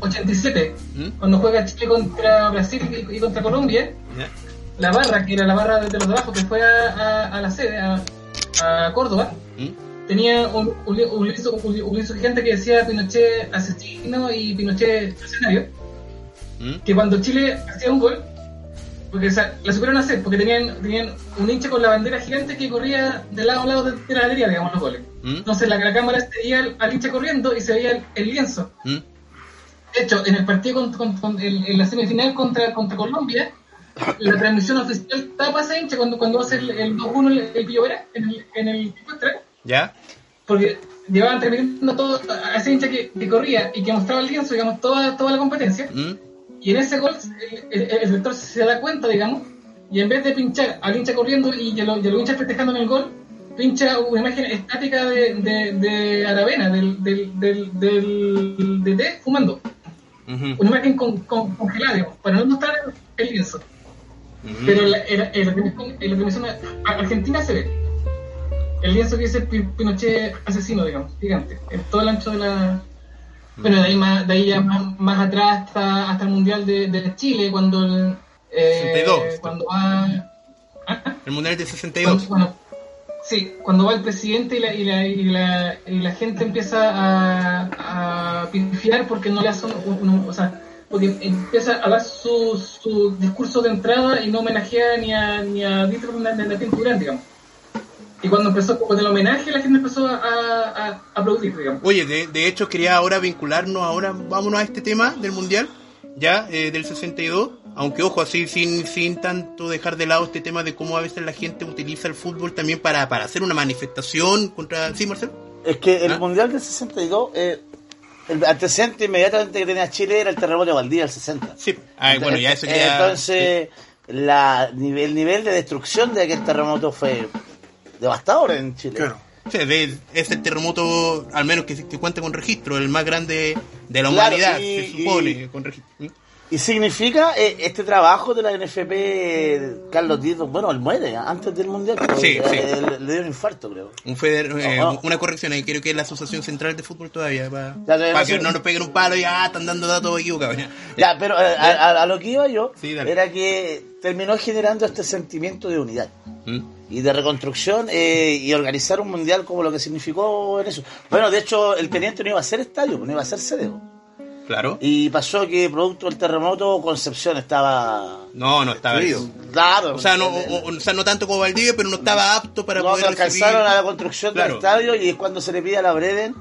87, ¿Mm? cuando juega Chile contra Brasil y, y contra Colombia, la barra, que era la barra de los de abajo, que fue a, a- a la sede, a, a Córdoba, ¿Mm? tenía un, un, li- un lienzo, un, gigante que decía Pinochet asesino y Pinochet mercenario, ¿Mm? que cuando Chile hacía un gol, porque o sea, la supieron hacer, porque tenían, tenían un hincha con la bandera gigante que corría de lado a lado de, de la galería, digamos, los goles. ¿Mm? Entonces la, la cámara seguía al, al hincha corriendo y se veía el, el lienzo. De hecho, en el partido con, con- con- en, en la semifinal contra, contra Colombia, la transmisión oficial tapa a ese hincha cuando, cuando hace el, el 2-1 el, el Pillo Vera en el, en el extra, ¿Ya? porque llevaban transmitiendo todo a ese hincha que, que corría y que mostraba el lienzo, digamos, toda, toda la competencia. ¿Mm? Y en ese gol el, el, se da cuenta, digamos, y en vez de pinchar al hincha corriendo y a los, y a los hinchas festejando en el gol, pincha una imagen estática de, de, de Aravena, del, del, del, del DT, fumando. Una imagen con, con, congelada, digamos, para no mostrar el, el Pero en la, en en en la Argentina se ve. El lienzo que dice Pi- Pinochet asesino, digamos, gigante, en todo el ancho de la... Bueno, de ahí, más, de ahí ya más, más atrás hasta, hasta el Mundial de, de Chile, cuando el, eh, 62. cuando va... ¿Ah? El Mundial de Cuando- 62. bueno, sí, cuando va el presidente y la, y la, y la, y la gente empieza a, a pifiar porque no le hacen, un- un- o sea, porque empieza a dar su, su discurso de entrada y no homenajea ni a, ni a Dieter Martín Durán, digamos. Y cuando empezó con el homenaje, la gente empezó a, a, a aplaudir, digamos. Oye, de, de hecho quería ahora vincularnos, ahora vámonos a este tema del Mundial, ya, eh, del 62, aunque ojo, así sin, sin tanto dejar de lado este tema de cómo a veces la gente utiliza el fútbol también para, para hacer una manifestación contra... ¿Sí, Marcelo? Es que el ¿Ah? Mundial del 62, eh, el antecedente inmediatamente que tenía Chile era el terremoto de Valdivia del 60. Sí. Ah, bueno, ya eso Eh, quería... Entonces, la, nivel- el nivel de destrucción de aquel terremoto fue devastador en Chile. Claro. Sí, de- es el terremoto, al menos que, que cuenta con registro, el más grande de la Claro, humanidad, y- se supone, y- con registro. Y significa eh, este trabajo de la NFP, Carlos Díaz, bueno, él muere antes del Mundial. pero, Sí, eh, sí. Le, le dio un infarto, creo. Un feder- eh, una corrección ahí, creo que es la Asociación Central de Fútbol todavía, para, Ya, todavía para no que no nos peguen un palo y ah, están dando datos equivocados. ya. Ya, pero eh, a, a- a lo que iba yo Sí, era que terminó generando este sentimiento de unidad. ¿Mm? y de reconstrucción eh, y organizar un mundial como lo que significó en eso. Bueno, de hecho, el teniente no iba a ser estadio, no iba a ser sede. Claro. Y pasó que, producto del terremoto, Concepción estaba. No, no estaba Frío. Claro. O sea, no, o, o sea, no tanto como Valdivia, pero no estaba apto para no, poder no alcanzaron recibir- a la construcción Claro. del estadio y es cuando se le pide a la Breden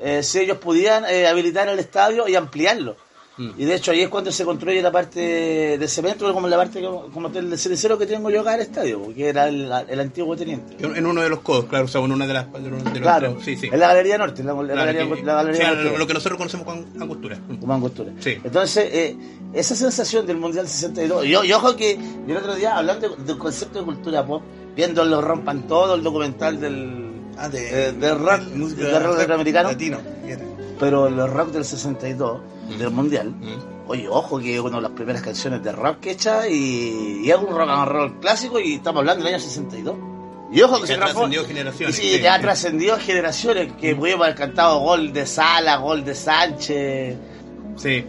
eh, si ellos podían eh, habilitar el estadio y ampliarlo. Mm. Y de hecho ahí es cuando se construye la parte de cemento, como la parte como, como el cenicero que tengo yo acá en el estadio, que era el, el antiguo teniente. En uno de los codos, claro, o sea, en una de las... De los, de los- Claro, sí, sí. en la Galería Norte, en la, la Claro, galería, que- la galería o sea, Norte. lo, lo que nosotros conocemos con angostura. como angostura. Sí. Entonces, eh, esa sensación del Mundial 62, yo, yo ojo que yo el otro día, hablando de- del concepto de cultura pop, viendo lo rompan todo, el documental del, Ah, de, Eh, de rock, música de rock latinoamericano. Latino. pero el rock del 62, del mundial, Mm. oye, ojo que es una de las primeras canciones de rock hecha y, y es un rock and roll clásico y estamos hablando del año 62. Y ojo que, Que se trascendido generaciones, sí, que ha trascendido generaciones, que pudimos haber cantado gol de Sala, gol de Sánchez. Sí.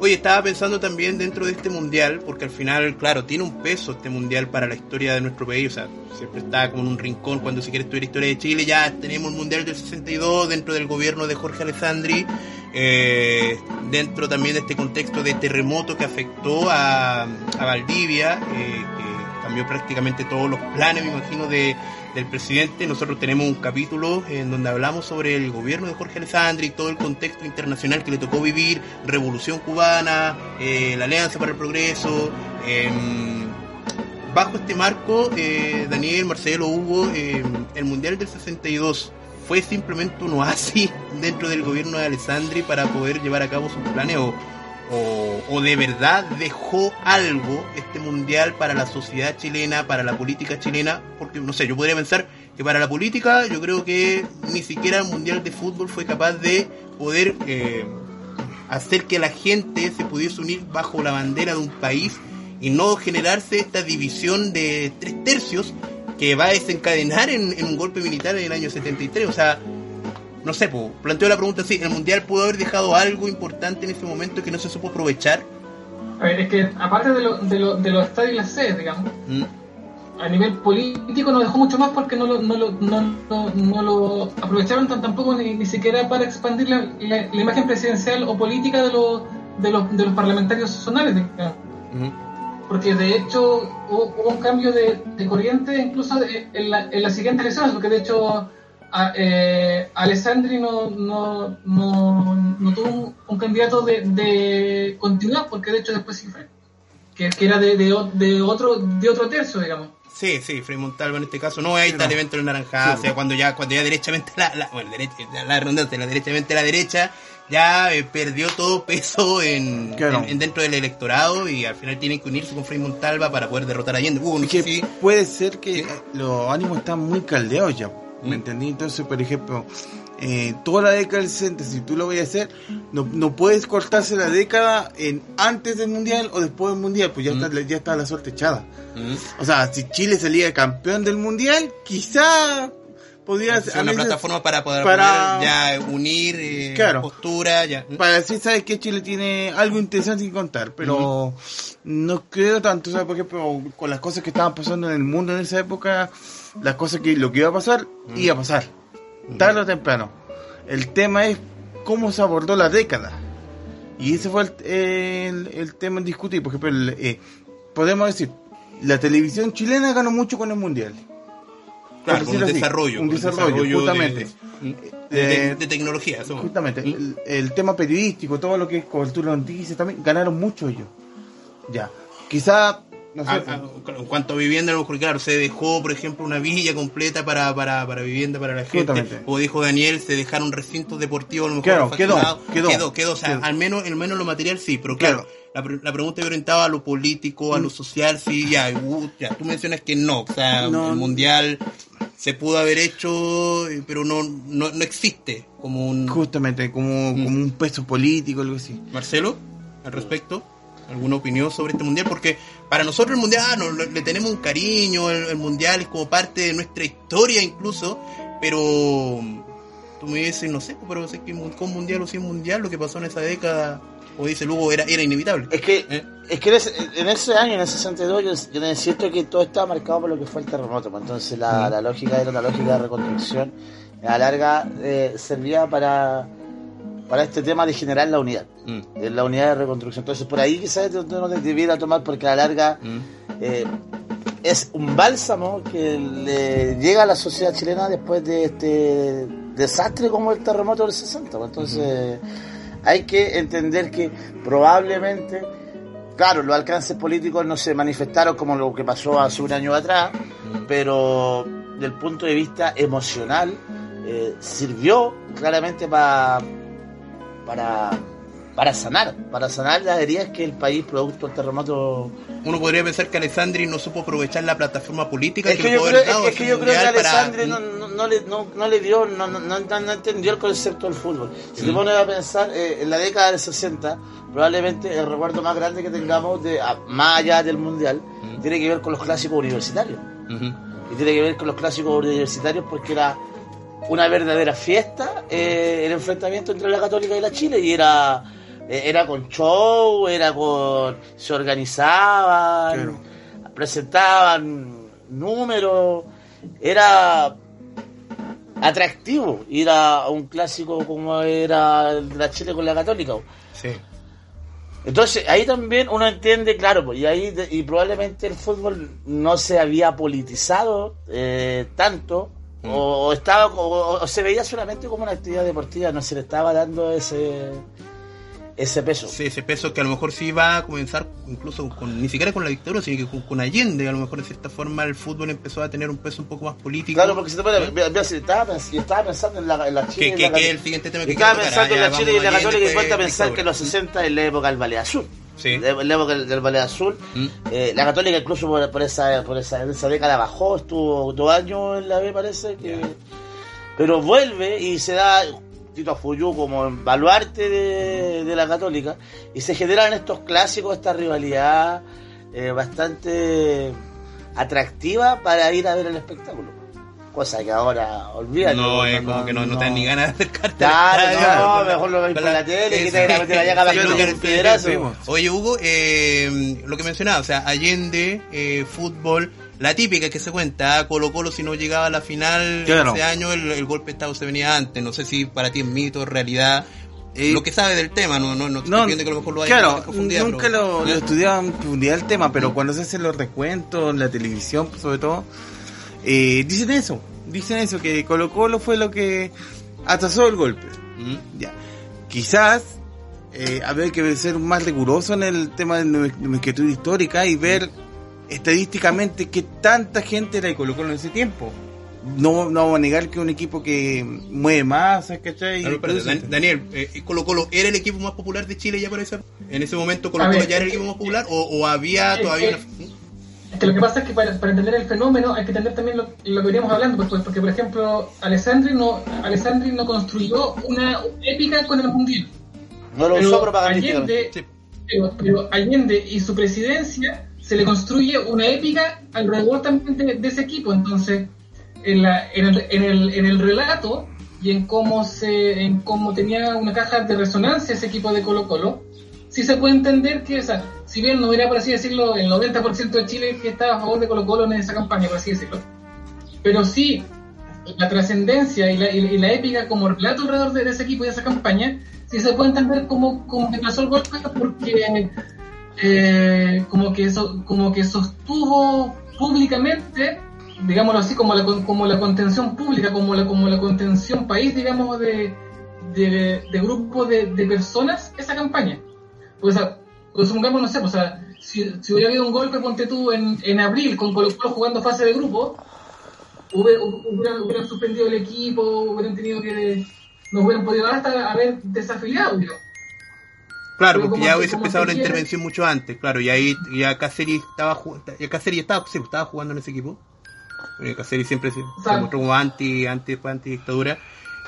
Oye, estaba pensando también dentro de este mundial, porque al final, claro, tiene un peso este mundial para la historia de nuestro país. O sea, siempre está como en un rincón cuando se quiere estudiar historia de Chile. Ya tenemos el mundial del 62 dentro del gobierno de Jorge Alessandri. eh, dentro también de este contexto de terremoto que afectó a, a Valdivia, eh, cambió prácticamente todos los planes, me imagino, de, del presidente. Nosotros tenemos un capítulo en donde hablamos sobre el gobierno de Jorge Alessandri y todo el contexto internacional que le tocó vivir, Revolución Cubana, eh, la Alianza para el Progreso. em, bajo este marco, eh, Daniel, Marcelo, Hugo, eh, el Mundial del 62 fue simplemente un oasis dentro del gobierno de Alessandri para poder llevar a cabo sus planes o, de verdad dejó algo este mundial para la sociedad chilena, para la política chilena, porque no sé, yo podría pensar que para la política yo creo que ni siquiera el mundial de fútbol fue capaz de poder eh, hacer que la gente se pudiese unir bajo la bandera de un país y no generarse esta división de tres tercios que va a desencadenar en, en un golpe militar en el año 73. O sea, no sé, po, planteo la pregunta así, ¿el Mundial pudo haber dejado algo importante en ese momento que no se supo aprovechar? A ver, es que aparte de, lo, de, lo, de los estadios y las sedes, digamos, Mm, a nivel político no dejó mucho más porque no lo, no lo, no, no, lo aprovecharon tan, tampoco ni, ni siquiera para expandir la, la- la imagen presidencial o política de los, de los, de los parlamentarios zonales. digamos. mm, Porque de hecho hubo, hubo un cambio de, de corriente incluso de- en, la, en las siguientes elecciones, porque de hecho a, eh, Alessandri no, no, no, no tuvo un, un candidato de, de continuidad, porque de hecho después sí fue, que, que era de, de, de otro, de otro tercio, digamos. Sí, sí, Frei Montalva en este caso no, ahí está el evento del naranjada, o sea, cuando ya, cuando ya derechamente la, la bueno, derecha, la redundancia, la derechamente la derecha ya eh, perdió todo peso en, Claro. en- en dentro del electorado y al final tienen que unirse con Frei Montalva para poder derrotar a Allende. No Es que puede ser que Sí. los ánimos están muy caldeados ya. Mm. ¿Me entendí? Entonces, por ejemplo, eh, toda la década del 60, si tú lo vas a hacer, no, no puedes cortarse la década en antes del mundial o después del mundial, pues ya, Mm. está, ya está la suerte echada. Mm. O sea, si Chile salía campeón del mundial, quizá podría a una veces- plataforma para poder, para- poder ya unir eh, Claro. postura, ya. para decir, sabes que Chile tiene algo interesante que contar, pero no creo tanto, sea, por ejemplo, con las cosas que estaban pasando en el mundo en esa época, las cosas que lo que iba a pasar, iba a pasar, tarde o temprano. El tema es cómo se abordó la década. Y ese fue el, el- el tema en discutir. Por ejemplo, el, eh, podemos decir, la televisión chilena ganó mucho con el mundial. Claro, con un así, desarrollo. un desarrollo, de- justamente. De, de- Eh, de tecnología. Justamente, Mm. el, el tema periodístico, todo lo que es cobertura de noticias también, ganaron mucho ellos. Ya, quizá, no sé, Ah, ah, en cuanto a vivienda, a lo mejor, claro, se dejó, por ejemplo, una villa completa para, para, para vivienda para la gente. Como dijo Daniel, se dejaron recintos deportivos, a lo mejor Claro, quedó, quedó, quedó, quedó, o sea, quedó. al menos, al menos lo material sí, pero claro, Claro. la, la pregunta orientaba a lo político, a lo social, sí, ya, uh, ya, tú mencionas que no, o sea, No. el mundial se pudo haber hecho, eh, pero no, no, no existe como un... justamente como, Mm. como un peso político, algo así. Marcelo, al respecto, ¿alguna opinión sobre este mundial? Porque para nosotros el mundial ah, no, le, tenemos un cariño, el, el mundial es como parte de nuestra historia incluso, pero tú me dices, no sé, pero sé que con mundial o sin mundial, lo que pasó en esa década, o dice Lugo, era, era inevitable. Es que, ¿Eh? es que en ese, en ese año, en el 62, yo, yo necesito que todo estaba marcado por lo que fue el terremoto. pues, Entonces la, Mm. la lógica era una lógica de reconstrucción. A la larga eh, servía para, para este tema de generar la unidad. Mm, de La unidad de reconstrucción. Entonces por ahí quizás uno debiera tomar porque a la larga mm, eh, es un bálsamo que le llega a la sociedad chilena después de este desastre como el terremoto del 60. pues. Entonces hay que entender que probablemente, claro, los alcances políticos no se manifestaron como lo que pasó hace un año atrás, mm. pero desde el punto de vista emocional eh, sirvió claramente pa- para para sanar, para sanar las heridas que el país producto del terremoto. Uno podría pensar que Alessandri no supo aprovechar la plataforma política Es que, que, yo creo, dado es que yo creo que para- Alessandri no, no, no le, no, no le dio, no, no, entendió el concepto del fútbol. Si te Mm. pones a pensar, eh, en la década del 60, probablemente el recuerdo más grande que tengamos, de a- más allá del mundial, Mm. tiene que ver con los clásicos universitarios. Y tiene que ver con los clásicos universitarios porque era una verdadera fiesta eh, el enfrentamiento entre la Católica y la Chile y era eh, era con show, era con se organizaban, presentaban números, era atractivo ir a un clásico como era el de la Chile con la Católica. Sí. Entonces, ahí también uno entiende, claro, pues, y ahí y probablemente el fútbol no se había politizado eh, tanto, Mm. o, estaba o, o se veía solamente como una actividad deportiva, no se le estaba dando ese ese peso. Sí, ese peso que a lo mejor sí va a comenzar incluso con, ni siquiera con la dictadura, sino que con, Allende, a lo mejor de cierta forma el fútbol empezó a tener un peso un poco más político. Claro, porque se te si estaba, pens- yo estaba pensando en la, en la Chile que, es el siguiente tema Y que estaba pensando en Ah, la ya, Chile y la Católica y Allende cuenta pensar que en los dictadura. 60 es la época del Ballet Azul. Sí. Del, del Ballet Azul. Mm. Eh, la Católica incluso por, por esa, por esa, década bajó, estuvo dos años en la B parece. que Pero vuelve y se da Tito Fuyú como en baluarte de, de la Católica y se generan estos clásicos, esta rivalidad eh, bastante atractiva para ir a ver el espectáculo. Cosa que ahora olvídate. No, es como que no, no te dan ni ganas de acercarte. Claro, no, mejor lo veis por la tele, que te van a meter allá cada lo sí. Oye, Hugo, eh, lo que mencionaba, o sea, Allende, eh, fútbol, la típica que se cuenta, Colo Colo si no llegaba a la final Claro. ese año, el, el golpe de Estado se venía antes. No sé si para ti es mito, realidad. Eh, lo que sabe del tema, no, no, no te No, que a lo mejor lo haya claro, profundidad, nunca pero- lo, lo ¿Eh? he estudiado en profundidad el tema, pero cuando se hacen los recuentos en la televisión, sobre todo, eh, dicen eso, dicen eso, que Colo Colo fue lo que atrasó el golpe. Mm. Ya. Quizás eh, habría que ser más riguroso en el tema de nomenclatura histórica y ver estadísticamente que tanta gente era de Colo Colo en ese tiempo. No, no vamos a negar que un equipo que mueve más, ¿cachai? Claro, Dan- Daniel, eh, ¿Colo Colo era el equipo más popular de Chile ya para esa En ese momento Colo Colo ya era el equipo más popular o, o había eh, todavía eh, una... Es que lo que pasa es que para, para entender el fenómeno hay que entender también lo, lo que veníamos hablando, pues, pues, porque por ejemplo Alessandri no, Alessandri no construyó una épica con el mundial. No lo Pero usó propagandísticamente. Allende, Sí. pero, pero Allende y su presidencia se le construye una épica alrededor también de, de ese equipo. Entonces, en, la, en, el, en, el, en el relato y en cómo se en cómo tenía una caja de resonancia ese equipo de Colo Colo, sí se puede entender que, o sea, si bien no era, por así decirlo, el 90% de Chile que estaba a favor de Colo Colo en esa campaña, por así decirlo, pero sí la trascendencia y la, y, y la épica como relato alrededor de, de ese equipo y de esa campaña, sí se puede entender como, como que pasó el golpe porque eh, como que eso, como que sostuvo públicamente, digámoslo así, como la, como la contención pública, como la, como la contención país, digamos, de, de, de grupos de, de personas, esa campaña. Pues, o sea, pues supongamos, no sé, pues, o sea, si, si hubiera habido un golpe, ponte tú, en, en abril, con Colo Colo jugando fase de grupo, hubiera- hubieran, suspendido el equipo, hubieran tenido que. No hubieran podido hasta haber desafiliado, digo. Claro, Pero porque ya se- hubiese empezado la intervención mucho antes, claro, y ahí ya Cáceres estaba ju- ya Cáceres estaba, sí, estaba jugando en ese equipo. Eh, Cáceres siempre se, se mostró como anti, anti, anti dictadura.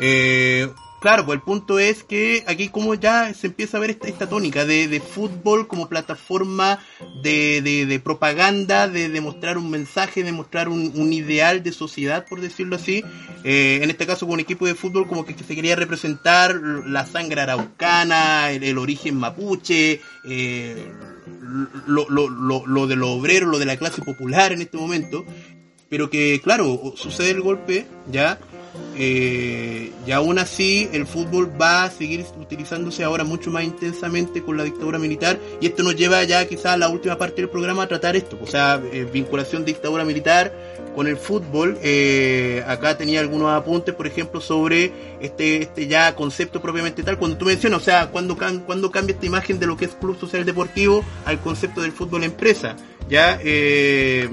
Eh, claro, pues el punto es que aquí como ya se empieza a ver esta, esta tónica de, fútbol como plataforma de, propaganda, de demostrar un mensaje, de mostrar un, ideal de sociedad, por decirlo así. Eh, en este caso con un equipo de fútbol como que, se quería representar la sangre araucana, el, el origen mapuche, eh, lo, lo, lo, lo de los obreros, lo de la clase popular en este momento. Pero que, claro, sucede el golpe, ya, eh, y aún así el fútbol va a seguir utilizándose ahora mucho más intensamente con la dictadura militar y esto nos lleva ya quizás a la última parte del programa a tratar esto, o sea, eh, vinculación dictadura militar con el fútbol. Eh, acá tenía algunos apuntes, por ejemplo, sobre este, este ya concepto propiamente tal, cuando tú mencionas, o sea, cuando, cuando cambia esta imagen de lo que es club social deportivo al concepto del fútbol empresa, ya... Eh,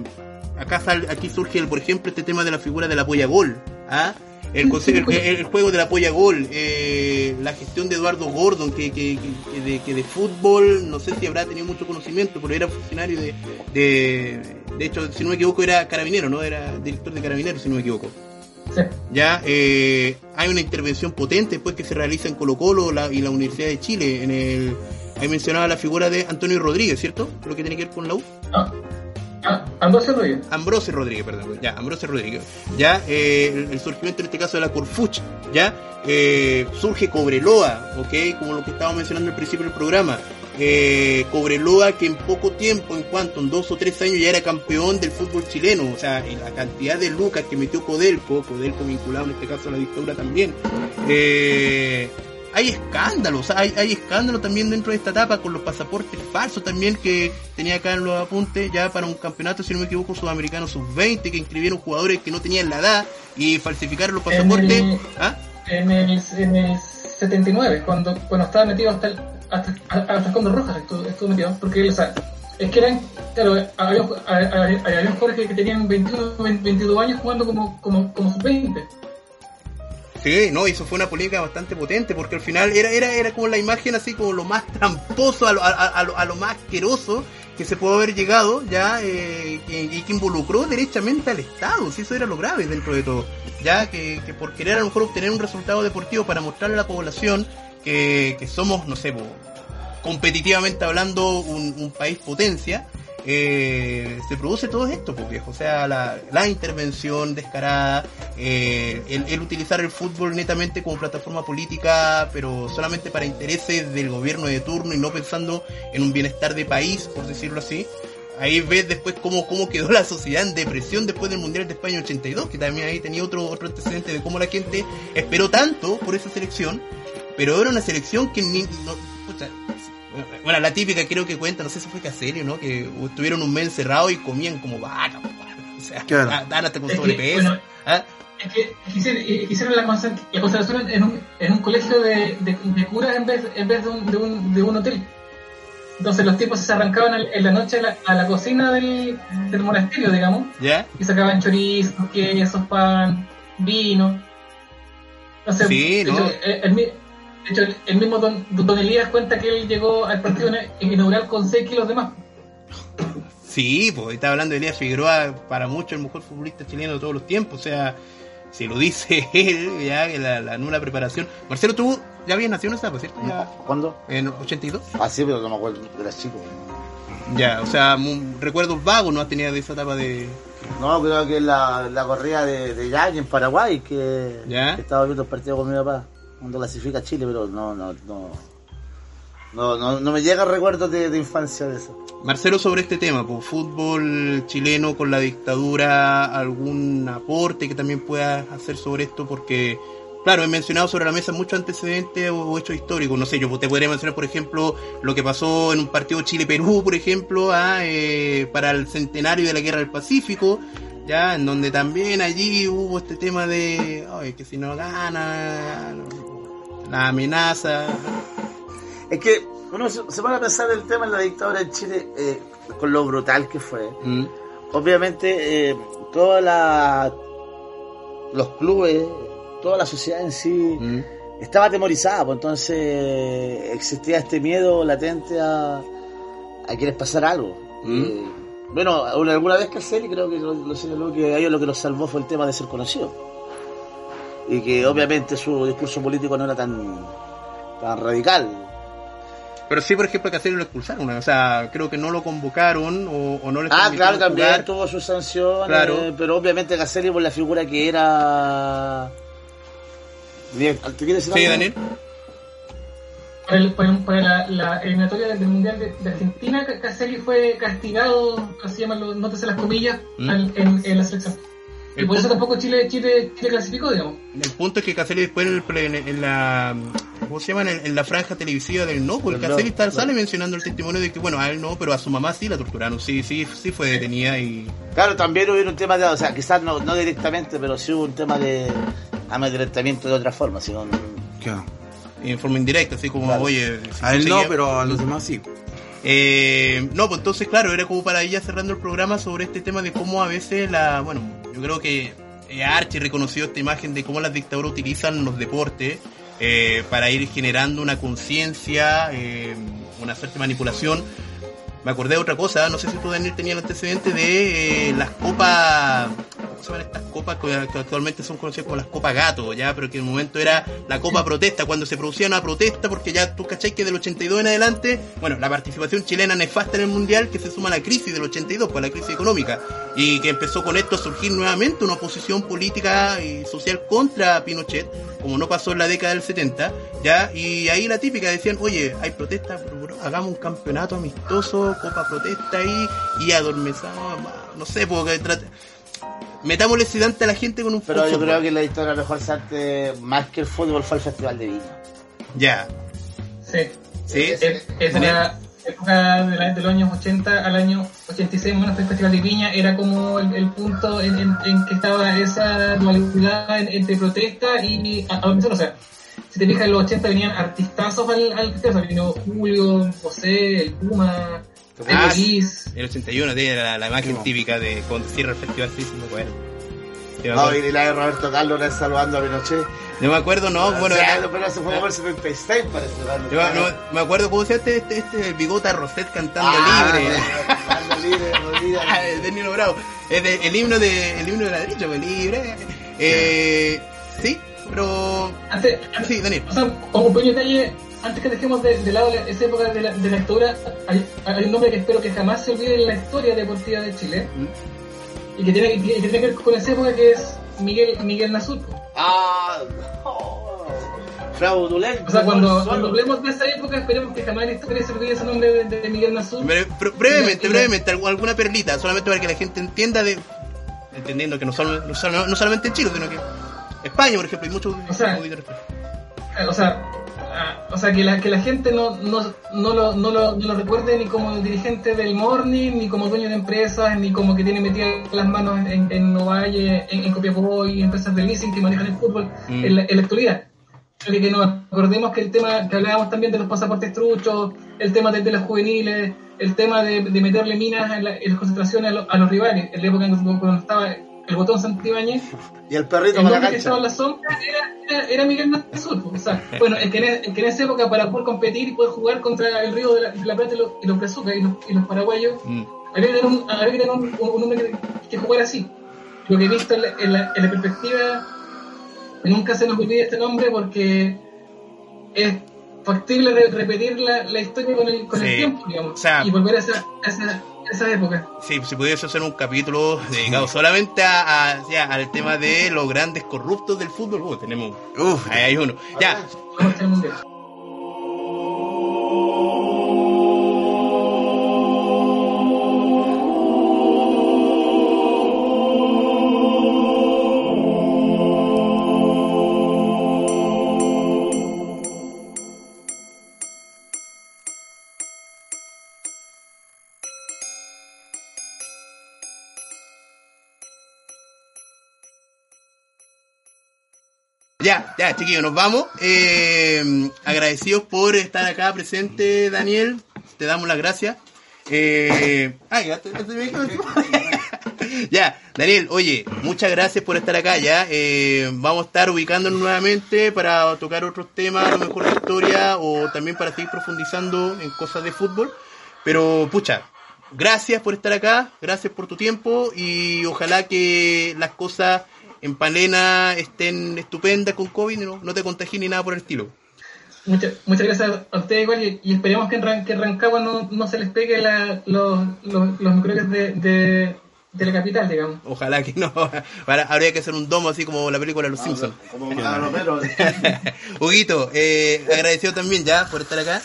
acá sal- aquí surge, el, por ejemplo, este tema de la figura del apoya gol. ¿ah? El, concepto- el, el juego de la polla gol, eh, la gestión de Eduardo Gordon, que, que, que- que de, que de fútbol, no sé si habrá tenido mucho conocimiento, pero era funcionario de, de, de hecho, si no me equivoco, era carabinero, ¿no? Era director de carabineros, si no me equivoco. Sí. Ya eh, hay una intervención potente después que se realiza en Colo Colo la- y la Universidad de Chile. En el, ahí mencionaba la figura de Antonio Rodríguez, ¿cierto? Lo que tiene que ver con la U. Ah, ah, Ambrosio Rodríguez. Ambrose Rodríguez, perdón, ya, Ambrose Rodríguez. Ya, eh, el, surgimiento en este caso de la Corfuch, ya, eh, surge Cobreloa, ok, como lo que estábamos mencionando al principio del programa. Eh, Cobreloa que en poco tiempo, en cuanto, en dos o tres años ya era campeón del fútbol chileno, o sea, la cantidad de lucas que metió Codelco, Codelco vinculado en este caso a la dictadura también. Hay escándalos, hay, hay escándalos también dentro de esta etapa con los pasaportes falsos también que tenía acá en los apuntes ya para un campeonato, si no me equivoco, sudamericano sub-20 que inscribieron jugadores que no tenían la edad y falsificaron los En pasaportes. el- ¿Ah? En el, en el 79, cuando, cuando estaba metido hasta el, hasta, Condor Rojas, estuvo, estuvo metido, porque o sea, es que eran, claro, había, había, había jugadores que, que tenían 21, 22 años jugando como, como, como sub-20. Sí, no, y eso fue una polémica bastante potente porque al final era, era, era como la imagen así como lo más tramposo, a lo, a, lo, a lo más asqueroso que se pudo haber llegado ya eh, que- y que involucró derechamente al Estado, si eso era lo grave dentro de todo, ya que, que por querer a lo mejor obtener un resultado deportivo para mostrarle a la población que, que somos, no sé, competitivamente hablando un país potencia, eh, se produce todo esto, pues viejo. O sea, la, intervención descarada, eh, el, utilizar el fútbol netamente como plataforma política, pero solamente para intereses del gobierno de turno y no pensando en un bienestar de país, por decirlo así. Ahí ves después cómo, cómo quedó la sociedad en depresión después del Mundial de España 82, que también ahí tenía otro, otro antecedente de cómo la gente esperó tanto por esa selección, pero era una selección que ni... No, bueno, la típica creo que cuenta, no sé si fue Caserio, ¿no? Que estuvieron un mes encerrados y comían como vacas, po, o sea, Claro. dan hasta con Es sobrepeso. bueno, ¿ah? Es que hicieron, hicieron la, la concentración en un, en un colegio de, de, de curas en vez, en vez de, un, de, un, de un hotel. Entonces los tipos se arrancaban en la noche a la, a la cocina del, del monasterio, digamos, ¿Ya? y sacaban chorizos, quesos, pan, vino. No sé, Sí, ¿no? hecho, el, de hecho, el, mismo don, don Elías cuenta que él llegó al partido inaugural con 6 kilos de más. Sí, pues estaba hablando de Elías Figueroa, para muchos el mejor futbolista chileno de todos los tiempos, o sea, si lo dice él, ya que la, la nula preparación. Marcelo, tú ya habías nacido en esa etapa, ¿cierto? Ya, ¿Cuándo? en 82. Ah, sí, pero no me acuerdo, era chico. Ya, o sea, recuerdos vagos no has tenido de esa etapa de... No, creo que la, la corrida de, de Yagi en Paraguay, que, ¿Ya? que estaba viendo el partido con mi papá, cuando clasifica Chile, pero no, no, no. No, me llegan recuerdos de, de infancia de eso. Marcelo, sobre este tema, pues, fútbol chileno con la dictadura, algún aporte que también puedas hacer sobre esto, porque, claro, he mencionado sobre la mesa muchos antecedentes o, hechos históricos. No sé, yo te podría mencionar, por ejemplo, lo que pasó en un partido Chile-Perú, por ejemplo, ah, eh, para el centenario de la Guerra del Pacífico, ya, en donde también allí hubo este tema de, ay, que si no gana, la amenaza. Es que uno se, se pone a pensar el tema en la dictadura en Chile, eh, con lo brutal que fue. Mm, Obviamente, eh, toda la, los clubes, toda la sociedad en sí, mm. estaba atemorizada, pues entonces existía este miedo latente a, a que les pasara algo. Mm. Eh, bueno, una- alguna vez Caselli creo que lo, lo señaló que a ellos lo que los salvó fue el tema de ser conocido. Y que obviamente su discurso político no era tan, tan radical. Pero sí, por ejemplo, a Caselli lo expulsaron. O sea, creo que no lo convocaron o, o no le Ah, claro, también jugar. tuvo sus sanciones, Claro. pero obviamente Caselli por la figura que era... Bien, ¿te quieres decir Sí, algo? Daniel. Por, el, por, el- por la, la eliminatoria del Mundial de, de Argentina, Ca- Caselli fue castigado, así los, nótese las comillas, Mm. al- en, en la selección. Y por eso tampoco Chile, Chile, Chile clasificó, digamos. el punto es que Caselli después en, en- la... ¿Cómo se llama? En, en la franja televisiva del no, porque Caselli no, sale mencionando el testimonio de que, bueno, a él no, pero a su mamá sí la torturaron. Sí, sí, sí fue detenida y... Claro, también hubo un tema de, o sea, quizás no, no directamente, pero sí hubo un tema de amedrentamiento de otra forma, sino Claro. en forma indirecta, así como, Claro. oye... si A él no, pero a los demás sí. Eh, no, pues entonces, claro, era como para ir ya cerrando el programa sobre este tema de cómo a veces la, bueno, yo creo que Archie reconoció esta imagen de cómo las dictaduras utilizan los deportes eh, para ir generando una conciencia, eh, una suerte manipulación. Me acordé de otra cosa, no sé si tú Daniel tenías el antecedente de eh, las copas, ¿cómo se llaman estas copas que, actualmente son conocidas como las copas gato, ya, pero que en un momento era la copa protesta, cuando se producía una protesta, porque ya tú cachai que del 82 en adelante, bueno, la participación chilena nefasta en el mundial que se suma a la crisis del 82, pues la crisis económica, y que empezó con esto a surgir nuevamente una oposición política y social contra Pinochet, como no pasó en la década del 70, ya, y ahí la típica decían, oye, hay protestas, hagamos un campeonato amistoso, copa protesta ahí, y adormezamos, no sé, porque. Metámosle sedante a la gente con un Pero yo fútbol. creo que la historia mejor se antes, más que el fútbol, fue el Festival de Viña. Ya, Sí. sí, Es, la época de, la- de los años 80 al año 86, bueno, fue el Festival de Viña, era como el, el punto en, en- en que estaba esa dualidad en- entre protesta y a- adormecedor. O sea, si te fijas, en los 80 venían artistazos al, al festival, o sea, vino Julio, José, el Puma, Ah, el 81 tiene la, la imagen Sí, típica de cuando cierra el festival, sí, No, y la de Roberto Carlos era saludando a Pinochet. No me acuerdo, no, bueno, o sea, era- pero se fue por el 76, parece. ¿no? yo no, me acuerdo cómo se este, este, este, bigota Roset cantando Ah, libre. Cantando libre, Rodríguez. Ah, de Nino Bravo. El himno de el himno de la derecha, pues, libre. Eh, sí, pero Antes, sí, Daniel. O sea, como pequeño detalle, antes que dejemos de, de lado la- esa época de la, de la dictadura, hay, hay un nombre que espero que jamás se olvide en la historia deportiva de Chile y que tiene, y que tiene que ver con esa época que es Miguel Miguel Nazur. Ah, no. Fraudulento. O sea, cuando, cuando hablemos de esa época, esperemos que jamás en la historia se olvide ese nombre de, de Miguel bre- brevemente, brevemente, algu- alguna perlita, solamente para que la gente entienda de. Entendiendo que no, solo, no, solo- no solamente en Chile, sino que España, por ejemplo, hay muchos. O sea, o sea, o sea que la que la gente no, no, no, lo, no, lo, no lo recuerde ni como dirigente del Morning, ni como dueño de empresas, ni como que tiene metidas las manos en, en Novalle, en, en Copiapó y empresas de leasing que manejan el fútbol Mm. en, la, en la actualidad. Que, que nos acordemos que el tema que hablábamos también de los pasaportes truchos, el tema de, de los juveniles, el tema de, de meterle minas en, la- en las concentraciones a, lo- a los rivales, en la época en que- cuando estaba el botón Santibáñez, Y el perrito el para la hombre que estaba en la sombra era, era, era Miguel Nazur. O sea, bueno, el que, en, el que en esa época para poder competir y poder jugar contra el Río de la, de la Plata y los, y los Brazucas y los, y los paraguayos, Mm. había que tener un, había que, tener un, un- un hombre que, que jugara así. Lo que he visto en la, en la, en la perspectiva, nunca se nos olvide este nombre porque es factible re- repetir la, la historia con el, con Sí. el tiempo, digamos, O sea- y volver a esa, a esa, a esa época. Sí, si pudiese hacer un capítulo dedicado solamente a, a- ya, al tema de los grandes corruptos del fútbol, uh, tenemos. Uf, Ahí hay uno. Ya, ya, ya, chiquillos, nos vamos. Eh, agradecidos por estar acá presente, Daniel. Te damos las gracias. Eh, ya, ya, Daniel, oye, muchas gracias por estar acá. Ya, Eh, vamos a estar ubicándonos nuevamente para tocar otros temas, a lo mejor de historia o también para seguir profundizando en cosas de fútbol. Pero, pucha, gracias por estar acá, gracias por tu tiempo y ojalá que las cosas en Palena estén estupendas con COVID y no, no te contagies ni nada por el estilo. Muchas, muchas gracias a ustedes igual y, y esperemos que en, que en Rancagua no, no se les pegue la, los, los, los microbios de, de, de la capital, digamos. Ojalá que no. Habría que hacer un domo así como la película de Los Simpsons. Como. Huguito, eh, agradecido también ya por estar acá.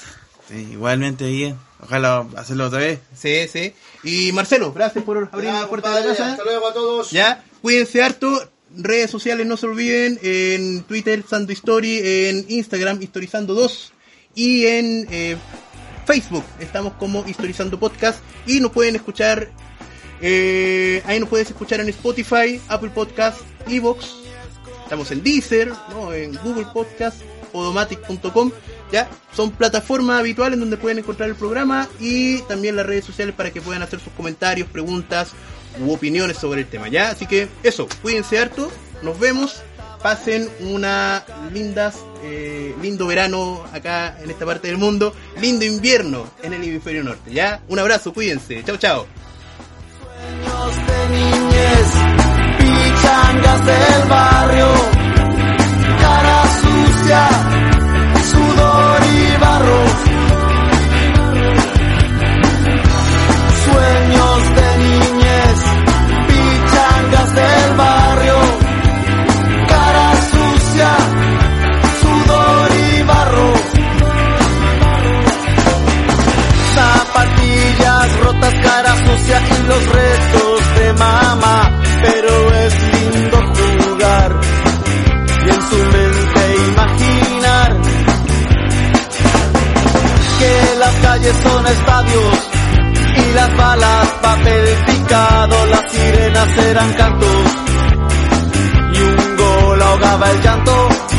sí, igualmente bien. Ojalá hacerlo otra vez. Sí, sí. Y Marcelo, gracias por abrir la puerta de la casa. Hasta luego a todos. Ya, cuídense harto. Redes sociales no se olviden. En Twitter, Sando History. En Instagram, Historizando2. Y en eh, Facebook, estamos como Historizando Podcast. Y nos pueden escuchar. eh, ahí nos puedes escuchar en Spotify, Apple Podcast, Evox. Estamos en Deezer, ¿no? en Google Podcast, Podomatic.com. Ya, son plataformas habituales donde pueden encontrar el programa y también las redes sociales para que puedan hacer sus comentarios, preguntas u opiniones sobre el tema, ¿ya? Así que eso, cuídense harto, nos vemos, pasen una lindas, eh, lindo verano acá en esta parte del mundo, lindo invierno en el hemisferio norte, ¿ya? Un abrazo, cuídense, chao, chao. los retos de mamá, pero es lindo jugar y en su mente imaginar que las calles son estadios y las balas papel picado, las sirenas eran cantos y un gol ahogaba el llanto.